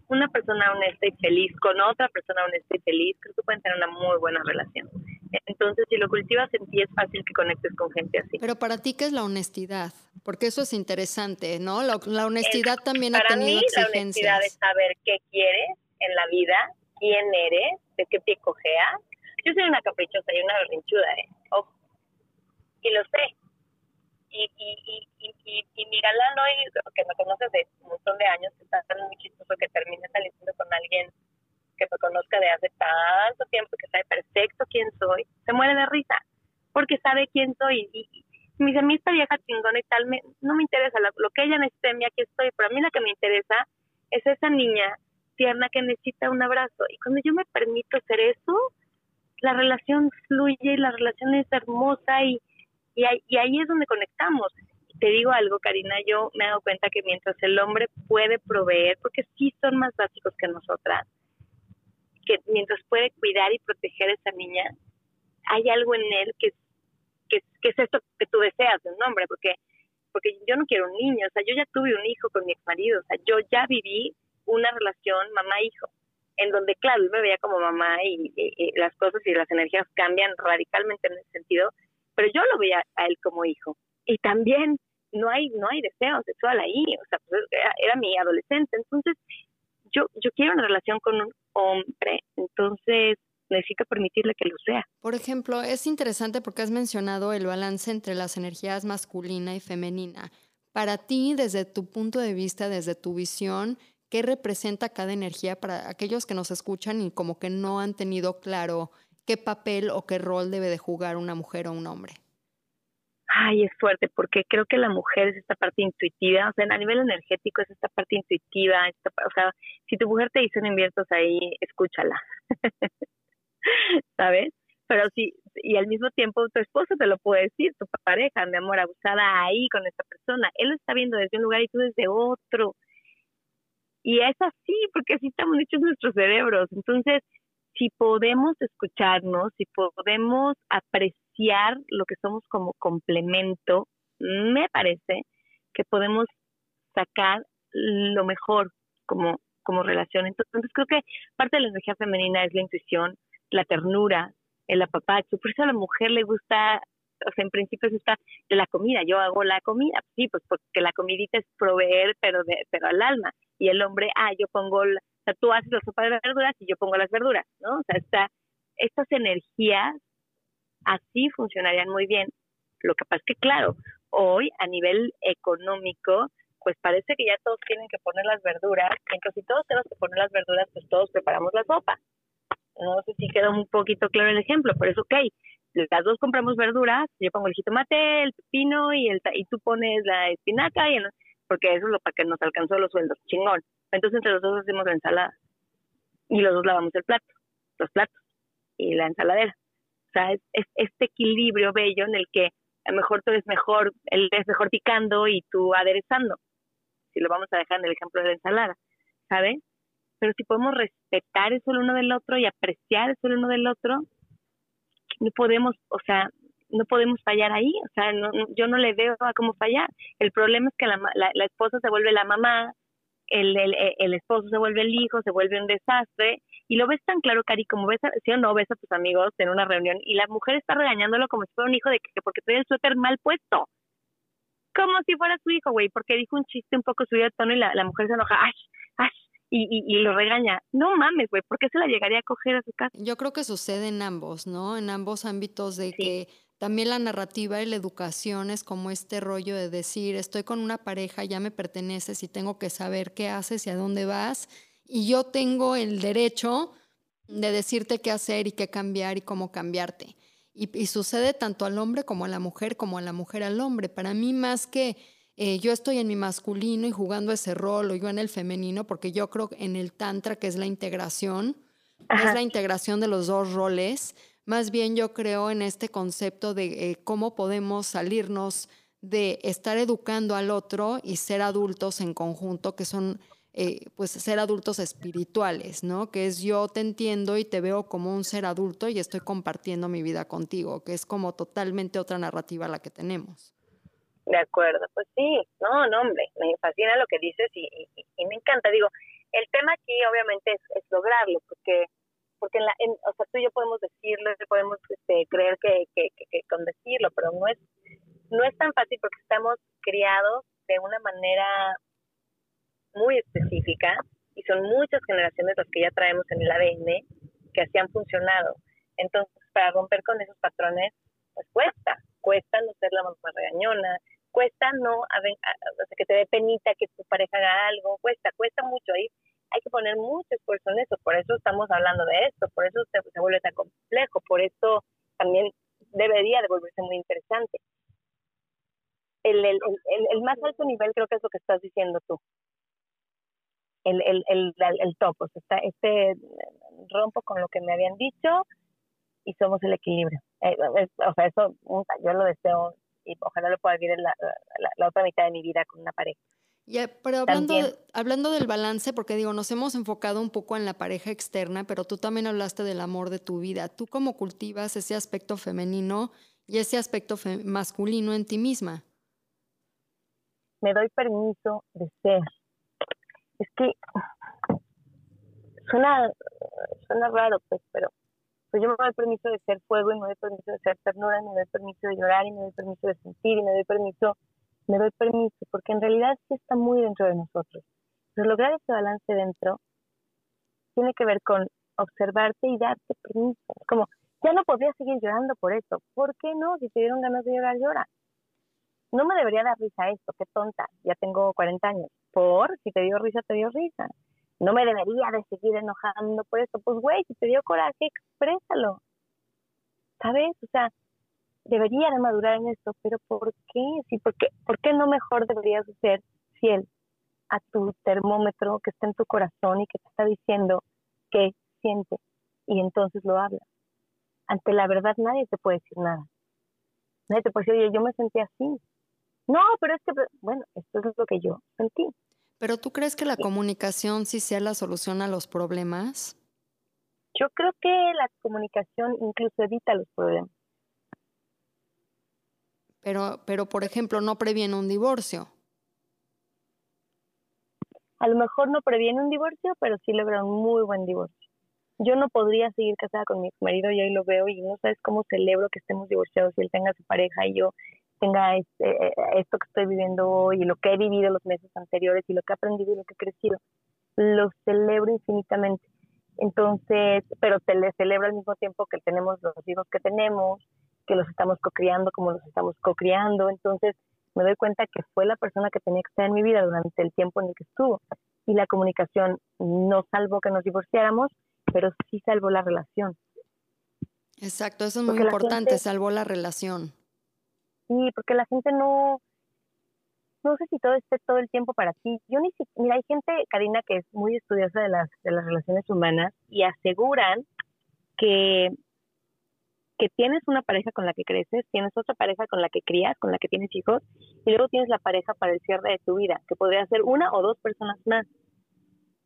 Una persona honesta y feliz con otra persona honesta y feliz, creo que pueden tener una muy buena relación. Entonces, si lo cultivas en ti, es fácil que conectes con gente así. Pero para ti, ¿qué es la honestidad? Porque eso es interesante, ¿no? La, honestidad también ha tenido mí, exigencias. La honestidad es saber qué quieres en la vida, quién eres, de qué pie cojeas. Yo soy una caprichosa y una berrinchuda, ¿eh? Ojo. Y lo sé y, y, y, y, y mi galán hoy, que me conoce de un montón de años, está muy chistoso que termine saliendo con alguien que me conozca de hace tanto tiempo, que sabe perfecto quién soy, se muere de risa, porque sabe quién soy. Y, me dice, a mí esta vieja chingona y tal, me, no me interesa, lo, lo que ella necesite, aquí estoy, pero a mí la que me interesa es esa niña tierna que necesita un abrazo. Y cuando yo me permito hacer eso, la relación fluye y la relación es hermosa y, y y ahí es donde conectamos. Te digo algo, Karina, yo me he dado cuenta que mientras el hombre puede proveer, porque sí son más básicos que nosotras, que mientras puede cuidar y proteger a esa niña, hay algo en él que, que, es esto que tú deseas de un hombre, porque porque yo no quiero un niño, o sea, yo ya tuve un hijo con mi ex marido, o sea, yo ya viví una relación mamá-hijo, en donde, claro, él me veía como mamá y, las cosas y las energías cambian radicalmente en ese sentido, pero yo lo veía a él como hijo. Y también no hay no hay deseo sexual ahí, o sea, pues, era, mi adolescente, entonces yo yo quiero una relación con un hombre, entonces necesito permitirle que lo sea. Por ejemplo, es interesante porque has mencionado el balance entre las energías masculina y femenina. Para ti, desde tu punto de vista, desde tu visión, ¿qué representa cada energía para aquellos que nos escuchan y como que no han tenido claro qué papel o qué rol debe de jugar una mujer o un hombre? Ay, es fuerte, porque creo que la mujer es esta parte intuitiva, o sea, a nivel energético es esta parte intuitiva, o sea, si tu mujer te dice no inviertas ahí, escúchala, ¿sabes? Pero sí, y al mismo tiempo tu esposo te lo puede decir, tu pareja, mi amor, abusada ahí con esta persona, él lo está viendo desde un lugar y tú desde otro. Y es así, porque así estamos hechos nuestros cerebros. Entonces, si podemos escucharnos, si podemos apreciar lo que somos como complemento, me parece que podemos sacar lo mejor como, como relación. Entonces, creo que parte de la energía femenina es la intuición, la ternura, el apapacho. Por eso a la mujer le gusta, o sea, en principio es esta de la comida. Yo hago la comida, sí, pues porque la comidita es proveer, pero, de, pero al alma. Y el hombre, ah, yo pongo la, sea, tú haces la sopa de verduras y yo pongo las verduras, ¿no? O sea, esta, estas energías así funcionarían muy bien. Lo que pasa es que, claro, hoy a nivel económico, pues parece que ya todos tienen que poner las verduras. Entonces, si todos tenemos que poner las verduras, pues todos preparamos la sopa. No sé si queda un poquito claro el ejemplo, pero es ok. Las dos compramos verduras, yo pongo el jitomate, el pepino y, el, y tú pones la espinaca, y porque eso es lo para que nos alcanzó los sueldos. Chingón. Entonces entre los dos hacemos la ensalada y los dos lavamos el plato, los platos y la ensaladera. O sea, es, este equilibrio bello en el que a lo mejor tú eres mejor, él es mejor picando y tú aderezando. Si lo vamos a dejar en el ejemplo de la ensalada, ¿sabes? Pero si podemos respetar eso el uno del otro y apreciar eso el uno del otro, no podemos, o sea, no podemos fallar ahí, o sea, yo no le veo a cómo fallar. El problema es que la, la esposa se vuelve la mamá, el, el, el, esposo se vuelve el hijo, se vuelve un desastre, y lo ves tan claro, Cari, como ves, a, o no, ves a tus amigos en una reunión y la mujer está regañándolo como si fuera un hijo de que porque trae el suéter mal puesto. Como si fuera su hijo, güey, porque dijo un chiste un poco subido de tono y la, la mujer se enoja, ¡ay! ¡ay! Y, y, y, lo regaña. No mames, güey, ¿por qué se la llegaría a coger a su casa? Yo creo que sucede en ambos, ¿no? En ambos ámbitos de que también la narrativa y la educación es como este rollo de decir, estoy con una pareja, ya me perteneces y tengo que saber qué haces y a dónde vas. Y yo tengo el derecho de decirte qué hacer y qué cambiar y cómo cambiarte. Y, sucede tanto al hombre como a la mujer, como a la mujer al hombre. Para mí más que eh, yo estoy en mi masculino y jugando ese rol o yo en el femenino, porque yo creo en el tantra que es la integración, es la integración de los dos roles más bien yo creo en este concepto de eh, cómo podemos salirnos de estar educando al otro y ser adultos en conjunto, que son eh, pues ser adultos espirituales, ¿no? Que es yo te entiendo y te veo como un ser adulto y estoy compartiendo mi vida contigo, que es como totalmente otra narrativa la que tenemos. De acuerdo, pues sí, no, no, hombre, me fascina lo que dices y, me encanta. Digo, el tema aquí obviamente es, lograrlo, porque porque en la, o sea, tú y yo podemos decirlo, podemos este, creer que, que, que, con decirlo, pero no es no es tan fácil porque estamos criados de una manera muy específica y son muchas generaciones las que ya traemos en el ADN que así han funcionado. Entonces, para romper con esos patrones, pues cuesta, cuesta no ser la más regañona, cuesta no, a, que te dé penita que tu pareja haga algo, cuesta, cuesta mucho ahí. Hay que poner mucho esfuerzo en eso, por eso estamos hablando de esto, por eso se, vuelve tan complejo, por eso también debería de volverse muy interesante el, el, el, más alto nivel creo que es lo que estás diciendo tú. El, el, top, o sea, este rompo con lo que me habían dicho y somos el equilibrio. Eh, o sea, eso yo lo deseo y ojalá lo pueda vivir en la, otra mitad de mi vida con una pareja. Ya, pero hablando, hablando del balance, porque digo, nos hemos enfocado un poco en la pareja externa, pero tú también hablaste del amor de tu vida. ¿Tú cómo cultivas ese aspecto femenino y ese aspecto masculino en ti misma? me doy permiso de ser. Es que suena, suena raro, pues, pero pues yo me doy permiso de ser fuego y me doy permiso de ser ternura y me doy permiso de llorar y me doy permiso de sentir y me doy permiso, me doy permiso, porque en realidad sí está muy dentro de nosotros. Pero lograr ese balance dentro tiene que ver con observarte y darte permiso. Como, ya no podría seguir llorando por eso. ¿Por qué no? Si te dieron ganas de llorar, llora no me debería dar risa esto, qué tonta, ya tengo 40 años. Por, si te dio risa, te dio risa. No me debería de seguir enojando por esto. Pues, güey, si te dio coraje, exprésalo. ¿Sabes? O sea, debería de madurar en esto, pero ¿por qué? Sí, ¿por qué, ¿por qué no mejor deberías ser fiel a tu termómetro que está en tu corazón y que te está diciendo que siente y entonces lo habla? Ante la verdad nadie te puede decir nada. Nadie te puede decir, oye, yo me sentí así. No, pero es que, bueno, esto es lo que yo sentí. ¿Pero tú crees que la comunicación sí sea la solución a los problemas? Yo creo que la comunicación incluso evita los problemas. Pero, pero por ejemplo, no previene un divorcio. A lo mejor no previene un divorcio, pero sí logra un muy buen divorcio. Yo no podría seguir casada con mi marido y ahí lo veo y no sabes cómo celebro que estemos divorciados y él tenga su pareja y yo tenga este, eh, esto que estoy viviendo hoy y lo que he vivido los meses anteriores y lo que he aprendido y lo que he crecido, lo celebro infinitamente. Entonces, pero te le celebro al mismo tiempo que tenemos los hijos que tenemos, que los estamos co-criando como los estamos co-criando. Entonces, me doy cuenta que fue la persona que tenía que estar en mi vida durante el tiempo en el que estuvo. Y la comunicación no salvó que nos divorciáramos, pero sí salvó la relación. Exacto, eso es muy importante, salvó la relación. Sí, porque la gente no, no sé si todo esté todo el tiempo para ti. Yo ni siquiera, mira, hay gente, Karina, que es muy estudiosa de las, de las relaciones humanas y aseguran que, que tienes una pareja con la que creces, tienes otra pareja con la que crías, con la que tienes hijos, y luego tienes la pareja para el cierre de tu vida, que podría ser una o dos personas más.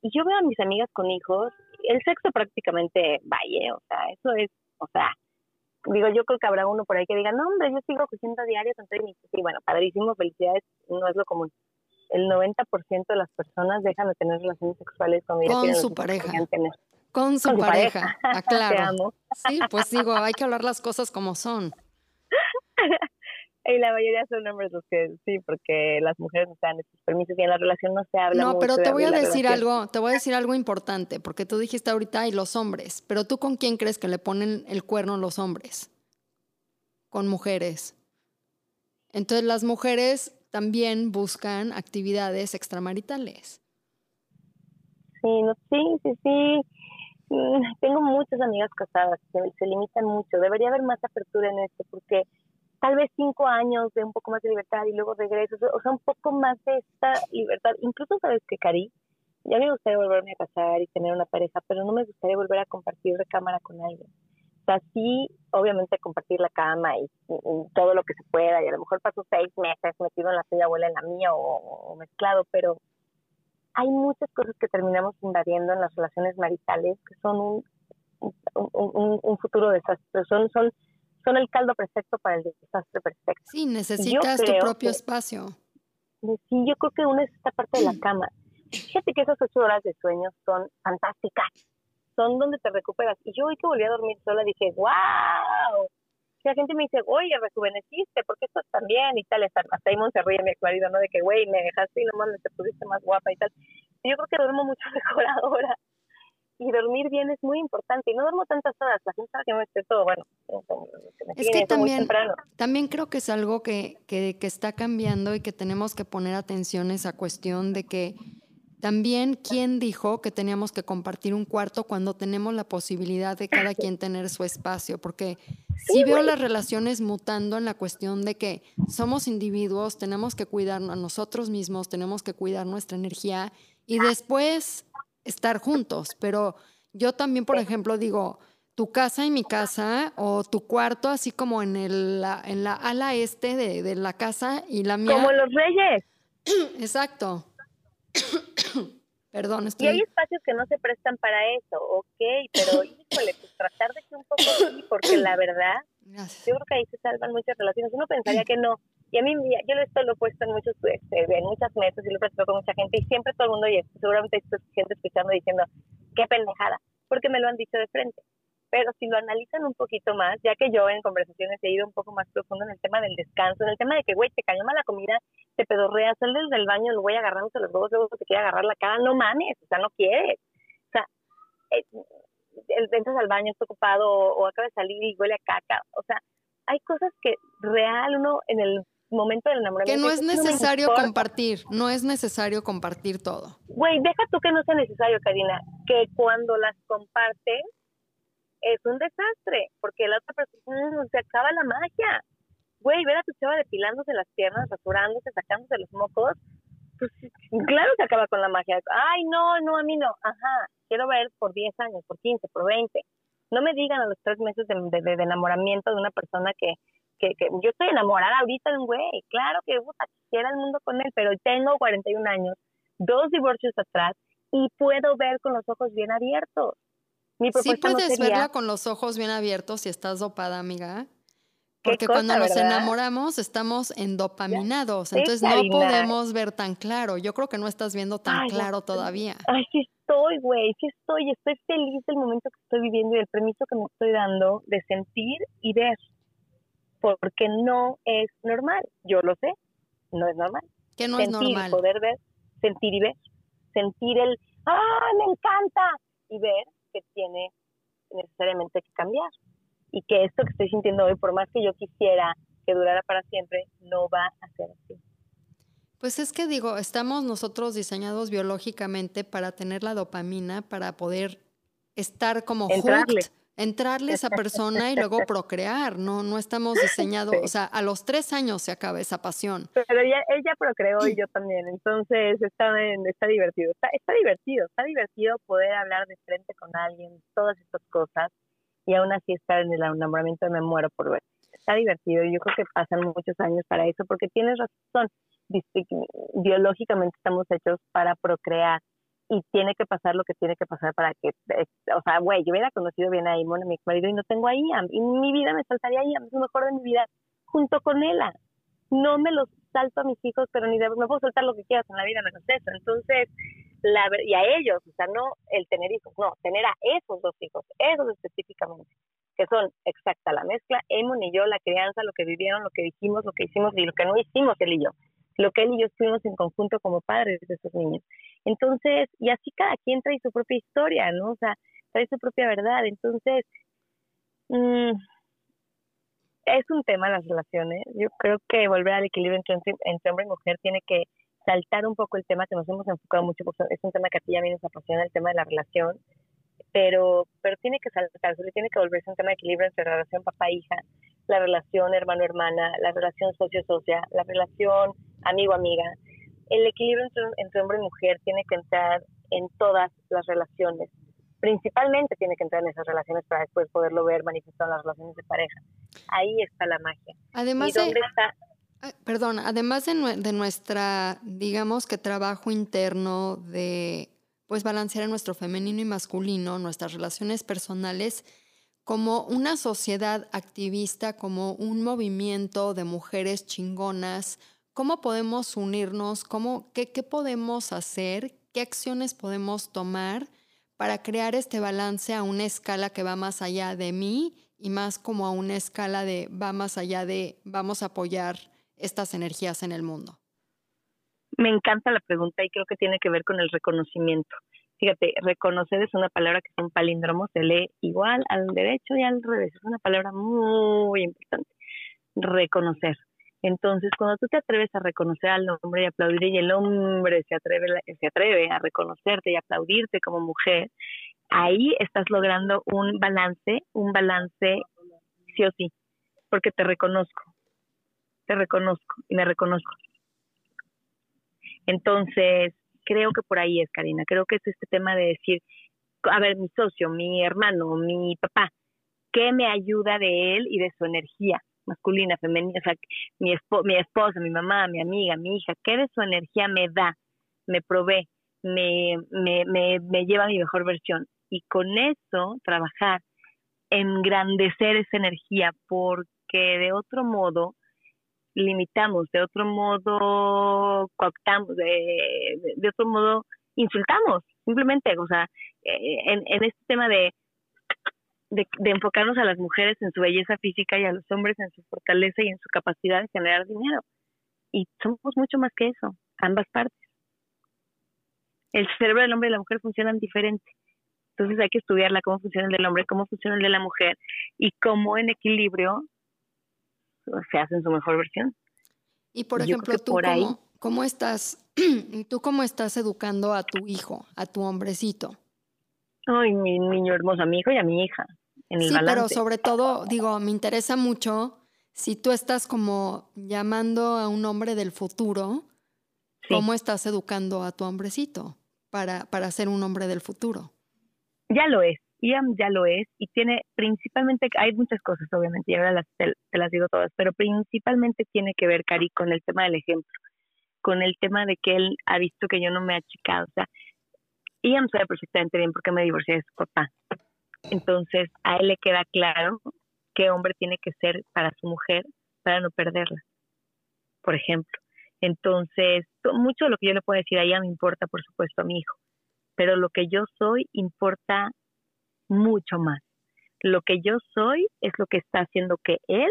Y yo veo a mis amigas con hijos, el sexo prácticamente vaya, o sea, eso es, o sea, digo, yo creo que habrá uno por ahí que diga, no, hombre, yo sigo cogiendo diario con tres Sí, bueno, padrísimo, felicidades, no es lo común. El 90% de las personas dejan de tener relaciones sexuales con, con su pareja. Con su, pareja, aclaro. Sí, pues digo, hay que hablar las cosas como son. Y la mayoría son hombres los que sí, porque las mujeres no dan esos permisos y en la relación no se habla. No, pero te voy a decir algo, te voy a decir algo importante, porque tú dijiste ahorita y los hombres, pero tú con quién crees que le ponen el cuerno los hombres? Con mujeres. Entonces las mujeres también buscan actividades extramaritales. Sí, no, sí, sí, sí. Tengo muchas amigas casadas que se limitan mucho. Debería haber más apertura en esto porque tal vez cinco años de un poco más de libertad y luego regreso, o sea, un poco más de esta libertad. Incluso, ¿sabes que Cari? Ya me gustaría volverme a casar y tener una pareja, pero no me gustaría volver a compartir de cámara con alguien. O sea, sí, obviamente compartir la cama y, todo lo que se pueda, y a lo mejor paso seis meses metido en la tuya abuela en la mía o, mezclado, pero hay muchas cosas que terminamos invadiendo en las relaciones maritales que son un, un, futuro desastre, son, son, son el caldo perfecto para el desastre perfecto. Sí, necesitas tu propio espacio. Sí, yo creo que una es esta parte de la cama. Fíjate que esas ocho horas de sueño son fantásticas son donde te recuperas. Y yo hoy que volví a dormir sola dije, wow. La gente me dice, oye, rejuveneciste, porque estás tan bien y tal. Hasta Simon se ríe mi marido, ¿no? De que, güey, me dejaste y nomás te pusiste más guapa y tal. Yo creo que duermo mucho mejor ahora. Y dormir bien es muy importante. Y no duermo tantas horas. La gente sabe que me esté todo, bueno, es que también, también creo que es algo que, que, que está cambiando y que tenemos que poner atención a esa cuestión de que también, ¿quién dijo que teníamos que compartir un cuarto cuando tenemos la posibilidad de cada quien tener su espacio? Porque sí veo las relaciones mutando en la cuestión de que somos individuos, tenemos que cuidarnos a nosotros mismos, tenemos que cuidar nuestra energía y después estar juntos. Pero yo también, por ejemplo, digo, tu casa y mi casa o tu cuarto así como en, el, en la ala este de, de la casa y la mía. Como los reyes. Exacto. Perdón, estoy... Y hay espacios que no se prestan para eso, ok, pero híjole, pues tratar de que un poco sí, porque la verdad, yo creo que ahí se salvan muchas relaciones. Uno pensaría que no. Y a mí, yo esto lo he puesto en muchos este, en muchas metas y lo he platicado con mucha gente y siempre todo el mundo, y seguramente hay gente escuchando diciendo, qué pendejada, porque me lo han dicho de frente. Pero si lo analizan un poquito más, ya que yo en conversaciones he ido un poco más profundo en el tema del descanso, en el tema de que, güey, te cayó mal la comida, te pedorreas, sal desde el baño, lo voy agarrándose los huevos, luego te quiere agarrar la cara, no mames, o sea, no quieres. O sea, eh, entras al baño, estás ocupado, o, acaba de salir y huele a caca. O sea, hay cosas que real uno en el momento del enamoramiento. Que no es necesario compartir, no es necesario compartir todo. Güey, deja tú que no sea necesario, Karina, que cuando las compartes es un desastre, porque la otra persona se acaba la magia. Güey, ver a tu chava depilándose las piernas, rasurándose, sacándose los mocos, pues claro se acaba con la magia. Ay, no, no, a mí no. Ajá, quiero ver por 10 años, por 15, por 20. No me digan a los tres meses de, de, enamoramiento de una persona que, que, que, yo estoy enamorada ahorita de un güey. Claro que puta, quisiera el mundo con él, pero tengo 41 años, dos divorcios atrás y puedo ver con los ojos bien abiertos sí puedes verla con los ojos bien abiertos si estás dopada, amiga. Porque cuando nos enamoramos estamos endopaminados, entonces no podemos ver tan claro. Yo creo que no estás viendo tan claro todavía. Ay, sí estoy, güey, sí estoy. Estoy feliz del momento que estoy viviendo y del permiso que me estoy dando de sentir y ver. Porque no es normal. Yo lo sé, no es normal. Que no es normal. Poder ver, sentir y ver. Sentir el, ¡ah, me encanta! Y ver que tiene necesariamente que cambiar. Y que esto que estoy sintiendo hoy, por más que yo quisiera que durara para siempre, no va a ser así. Pues es que digo, estamos nosotros diseñados biológicamente para tener la dopamina, para poder estar como hooked entrarle a esa persona y luego procrear, no, no estamos diseñados, o sea, a los tres años se acaba esa pasión. Pero ella, ella procreó y yo también, entonces está, está divertido, está, está divertido, está divertido poder hablar de frente con alguien, todas estas cosas, y aún así estar en el enamoramiento de me muero por ver. Está divertido y yo creo que pasan muchos años para eso, porque tienes razón, biológicamente estamos hechos para procrear y tiene que pasar lo que tiene que pasar para que, eh, o sea, güey, yo hubiera conocido bien a Imon, a mi marido, y no tengo a Ian, y mi vida me saltaría a Ian, es lo mejor de mi vida, junto con él. No me los salto a mis hijos, pero ni de, me puedo soltar lo que quieras en la vida menos eso. Entonces, la, y a ellos, o sea, no el tener hijos, no, tener a esos dos hijos, esos específicamente, que son exacta la mezcla, Emon y yo, la crianza, lo que vivieron, lo que dijimos, lo que hicimos y lo que no hicimos él y yo lo que él y yo estuvimos en conjunto como padres de esos niños. Entonces, y así cada quien trae su propia historia, ¿no? O sea, trae su propia verdad. Entonces, mm, es un tema las relaciones. Yo creo que volver al equilibrio entre, hombre y mujer tiene que saltar un poco el tema que nos hemos enfocado mucho, porque es un tema que a ti ya nos apasiona, el tema de la relación, pero, pero tiene que saltar, tiene que volverse un tema de equilibrio entre la relación papá-hija, la relación hermano-hermana, la relación socio-socia, la relación amigo-amiga. El equilibrio entre, entre hombre y mujer tiene que entrar en todas las relaciones, principalmente tiene que entrar en esas relaciones para después poderlo ver manifestado en las relaciones de pareja. Ahí está la magia. Además ¿Y dónde de, está? perdón, además de, nue- de nuestra, digamos que trabajo interno de pues balancear nuestro femenino y masculino, nuestras relaciones personales, como una sociedad activista, como un movimiento de mujeres chingonas, ¿cómo podemos unirnos? ¿Cómo, qué, ¿Qué podemos hacer? ¿Qué acciones podemos tomar para crear este balance a una escala que va más allá de mí y más como a una escala de va más allá de vamos a apoyar estas energías en el mundo? Me encanta la pregunta y creo que tiene que ver con el reconocimiento. Fíjate, reconocer es una palabra que es un palíndromo, se lee igual al derecho y al revés. Es una palabra muy importante. Reconocer. Entonces, cuando tú te atreves a reconocer al hombre y aplaudir, y el hombre se atreve, se atreve a reconocerte y aplaudirte como mujer, ahí estás logrando un balance, un balance sí o sí, porque te reconozco, te reconozco y me reconozco. Entonces, creo que por ahí es, Karina. Creo que es este tema de decir, a ver, mi socio, mi hermano, mi papá, ¿qué me ayuda de él y de su energía masculina, femenina? O sea, mi, espo mi esposa, mi mamá, mi amiga, mi hija, ¿qué de su energía me da, me provee, me, me, me, me lleva a mi mejor versión? Y con eso trabajar, engrandecer esa energía, porque de otro modo limitamos, de otro modo cooptamos, de, de, de otro modo insultamos, simplemente, o sea, eh, en, en este tema de, de, de, enfocarnos a las mujeres en su belleza física y a los hombres en su fortaleza y en su capacidad de generar dinero. Y somos mucho más que eso, ambas partes. El cerebro del hombre y la mujer funcionan diferente. Entonces hay que estudiarla, cómo funciona el del hombre, cómo funciona el de la mujer y cómo en equilibrio se hace en su mejor versión. Y por ejemplo, tú por cómo, ahí... cómo estás, tú cómo estás educando a tu hijo, a tu hombrecito. Ay, mi niño hermoso, a mi hijo y a mi hija. En el sí, balance. pero sobre todo, digo, me interesa mucho si tú estás como llamando a un hombre del futuro, sí. ¿cómo estás educando a tu hombrecito para, para ser un hombre del futuro? Ya lo es. Ian ya lo es y tiene principalmente, hay muchas cosas obviamente, y ahora las, te, te, las digo todas, pero principalmente tiene que ver, Cari, con el tema del ejemplo, con el tema de que él ha visto que yo no me he achicado. O sea, Ian sabe perfectamente bien por qué me divorcié de su papá. Entonces, a él le queda claro qué hombre tiene que ser para su mujer para no perderla, por ejemplo. Entonces, mucho de lo que yo le puedo decir a ella me importa, por supuesto, a mi hijo, pero lo que yo soy importa mucho más. Lo que yo soy es lo que está haciendo que él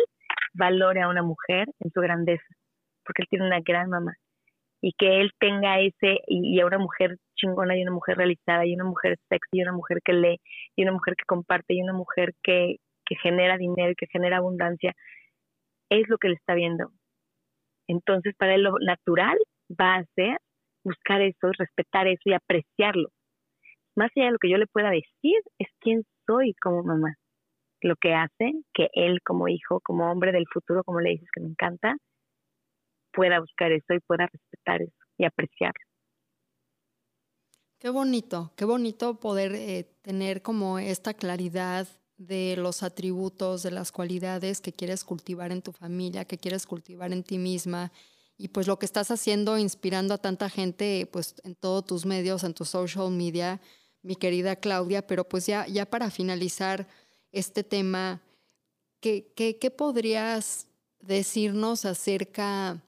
valore a una mujer en su grandeza, porque él tiene una gran mamá. Y que él tenga ese, y, a una mujer chingona, y una mujer realizada, y una mujer sexy, y una mujer que lee, y una mujer que comparte, y una mujer que, que genera dinero y que genera abundancia, es lo que él está viendo. Entonces, para él lo natural va a ser buscar eso, respetar eso y apreciarlo más allá de lo que yo le pueda decir, es quién soy como mamá. Lo que hace que él como hijo, como hombre del futuro, como le dices que me encanta, pueda buscar eso y pueda respetar eso y apreciarlo. Qué bonito, qué bonito poder eh, tener como esta claridad de los atributos, de las cualidades que quieres cultivar en tu familia, que quieres cultivar en ti misma y pues lo que estás haciendo inspirando a tanta gente pues en todos tus medios, en tu social media, mi querida Claudia, pero pues ya, ya para finalizar este tema, ¿qué, qué, qué podrías decirnos acerca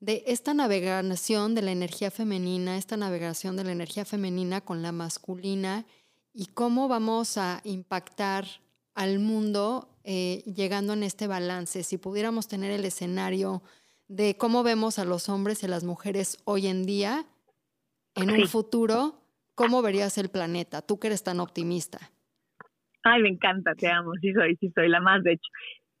de esta navegación de la energía femenina, esta navegación de la energía femenina con la masculina y cómo vamos a impactar al mundo eh, llegando en este balance? Si pudiéramos tener el escenario de cómo vemos a los hombres y a las mujeres hoy en día, en sí. un futuro, ¿cómo verías el planeta? Tú que eres tan optimista. Ay, me encanta, te amo, sí soy, sí soy la más, de hecho.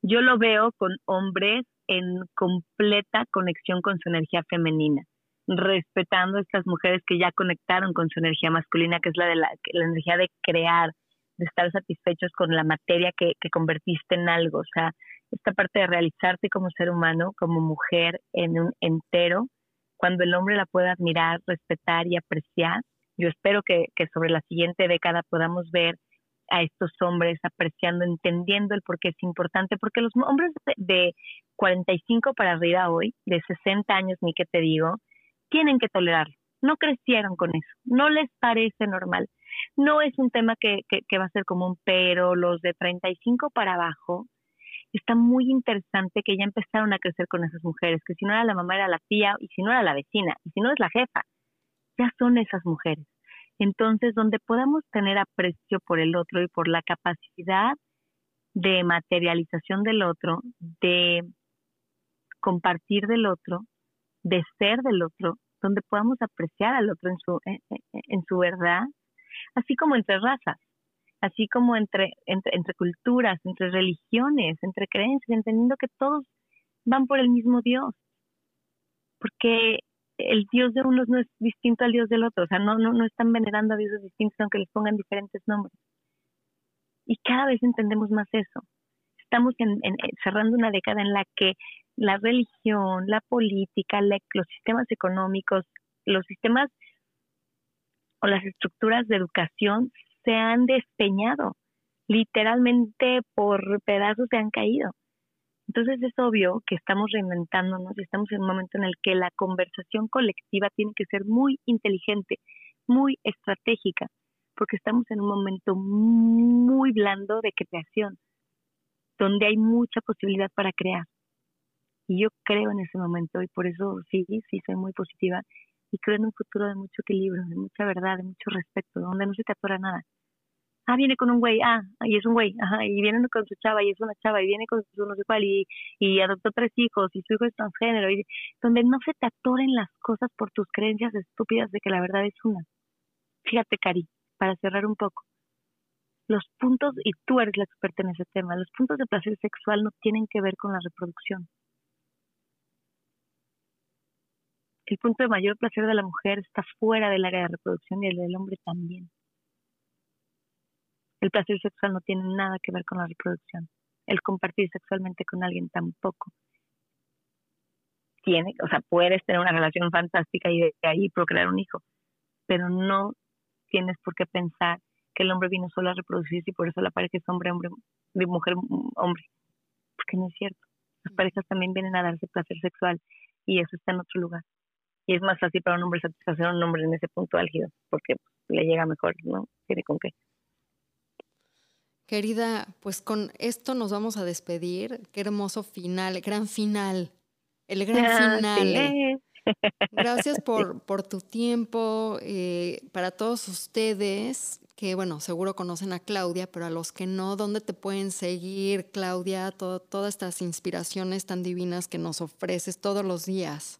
Yo lo veo con hombres en completa conexión con su energía femenina, respetando a estas mujeres que ya conectaron con su energía masculina, que es la de la, la energía de crear, de estar satisfechos con la materia que, que convertiste en algo, o sea, esta parte de realizarte como ser humano, como mujer en un entero, cuando el hombre la puede admirar, respetar y apreciar, Yo espero que, que sobre la siguiente década podamos ver a estos hombres apreciando, entendiendo el por qué es importante, porque los hombres de, de 45 para arriba hoy, de 60 años, ni que te digo, tienen que tolerarlo. No crecieron con eso, no les parece normal. No es un tema que, que, que va a ser común, pero los de 35 para abajo, está muy interesante que ya empezaron a crecer con esas mujeres, que si no era la mamá era la tía, y si no era la vecina, y si no es la jefa, ya son esas mujeres. Entonces, donde podamos tener aprecio por el otro y por la capacidad de materialización del otro, de compartir del otro, de ser del otro, donde podamos apreciar al otro en su, en, su verdad, así como entre razas, así como entre, entre culturas, entre religiones, entre creencias, entendiendo que todos van por el mismo Dios. Porque el Dios de unos no es distinto al Dios del otro, o sea, no, no, no están venerando a dioses distintos aunque les pongan diferentes nombres. Y cada vez entendemos más eso. Estamos en, cerrando una década en la que la religión, la política, los sistemas económicos, los sistemas o las estructuras de educación se han despeñado, literalmente por pedazos se han caído. Entonces es obvio que estamos reinventándonos y estamos en un momento en el que la conversación colectiva tiene que ser muy inteligente, muy estratégica, porque estamos en un momento muy blando de creación, donde hay mucha posibilidad para crear. Y yo creo en ese momento y por eso sí, sí soy muy positiva y creo en un futuro de mucho equilibrio, de mucha verdad, de mucho respeto, donde no se te atora nada ah, viene con un güey, ah, y es un güey, ajá, y viene con su chava, y es una chava, y viene con su no sé cuál, y, y adoptó tres hijos, y su hijo es transgénero, y donde no se te atoren las cosas por tus creencias estúpidas de que la verdad es una. Fíjate, Cari, para cerrar un poco, los puntos, y tú eres la experta en ese tema, los puntos de placer sexual no tienen que ver con la reproducción. El punto de mayor placer de la mujer está fuera del área de reproducción y el del hombre también el placer sexual no tiene nada que ver con la reproducción. El compartir sexualmente con alguien tampoco. Tiene, o sea, puedes tener una relación fantástica y de ahí procrear un hijo, pero no tienes por qué pensar que el hombre vino solo a reproducirse y por eso la pareja es hombre, hombre, mujer, hombre. Porque no es cierto. Las parejas también vienen a darse placer sexual y eso está en otro lugar. Y es más fácil para un hombre satisfacer a un hombre en ese punto álgido, porque le llega mejor, ¿no? Tiene con qué. Querida, pues con esto nos vamos a despedir. Qué hermoso final, gran final. El gran final. Gracias por, por tu tiempo. Eh, para todos ustedes, que bueno, seguro conocen a Claudia, pero a los que no, ¿dónde te pueden seguir, Claudia? todas estas inspiraciones tan divinas que nos ofreces todos los días.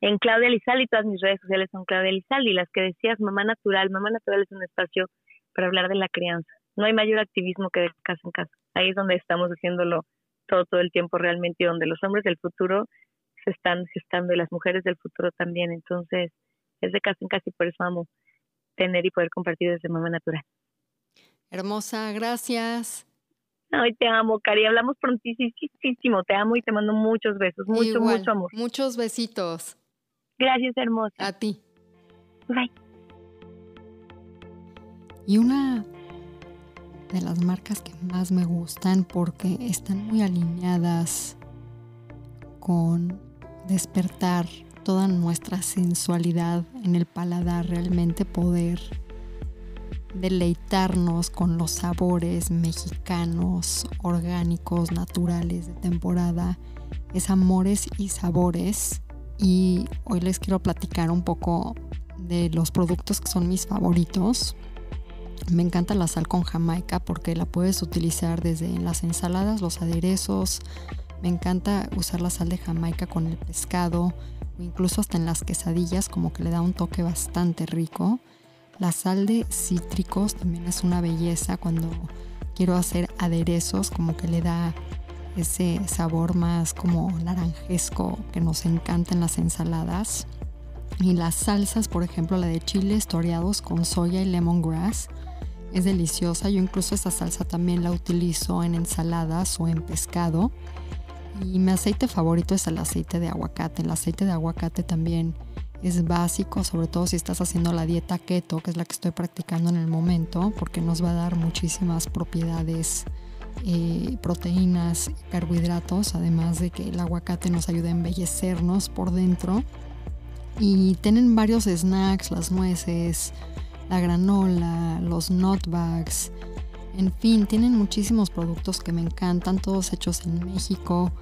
En Claudia Lizal y todas mis redes sociales son Claudia Lizal y las que decías, Mamá Natural. Mamá Natural es un espacio para hablar de la crianza no hay mayor activismo que de casa en casa. Ahí es donde estamos haciéndolo todo, todo el tiempo realmente, y donde los hombres del futuro se están gestando y las mujeres del futuro también. Entonces, es de casa en casa y por eso amo tener y poder compartir desde Mamá Natural. Hermosa, gracias. Ay, te amo, Cari. Hablamos prontísimo. Te amo y te mando muchos besos. Mucho, mucho amor. Muchos besitos. Gracias, hermosa. A ti. Bye. Y una de las marcas que más me gustan porque están muy alineadas con despertar toda nuestra sensualidad en el paladar, realmente poder deleitarnos con los sabores mexicanos, orgánicos, naturales de temporada, es amores y sabores. Y hoy les quiero platicar un poco de los productos que son mis favoritos. Me encanta la sal con jamaica porque la puedes utilizar desde las ensaladas, los aderezos. Me encanta usar la sal de jamaica con el pescado incluso hasta en las quesadillas como que le da un toque bastante rico. La sal de cítricos también es una belleza cuando quiero hacer aderezos como que le da ese sabor más como naranjesco que nos encanta en las ensaladas. Y las salsas, por ejemplo, la de chiles toreados con soya y lemongrass, es deliciosa. Yo incluso esta salsa también la utilizo en ensaladas o en pescado. Y mi aceite favorito es el aceite de aguacate. El aceite de aguacate también es básico, sobre todo si estás haciendo la dieta keto, que es la que estoy practicando en el momento, porque nos va a dar muchísimas propiedades, eh, proteínas, carbohidratos, además de que el aguacate nos ayuda a embellecernos por dentro. Y tienen varios snacks, las nueces, la granola, los nutbags, en fin, tienen muchísimos productos que me encantan, todos hechos en México.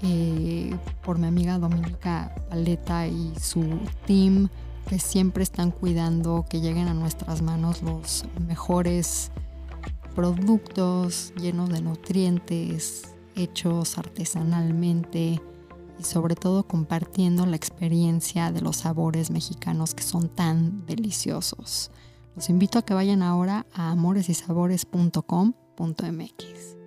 Eh, por mi amiga Dominica Paleta y su team que siempre están cuidando que lleguen a nuestras manos los mejores productos llenos de nutrientes, hechos artesanalmente y sobre todo compartiendo la experiencia de los sabores mexicanos que son tan deliciosos. Los invito a que vayan ahora a amoresysabores.com.mx.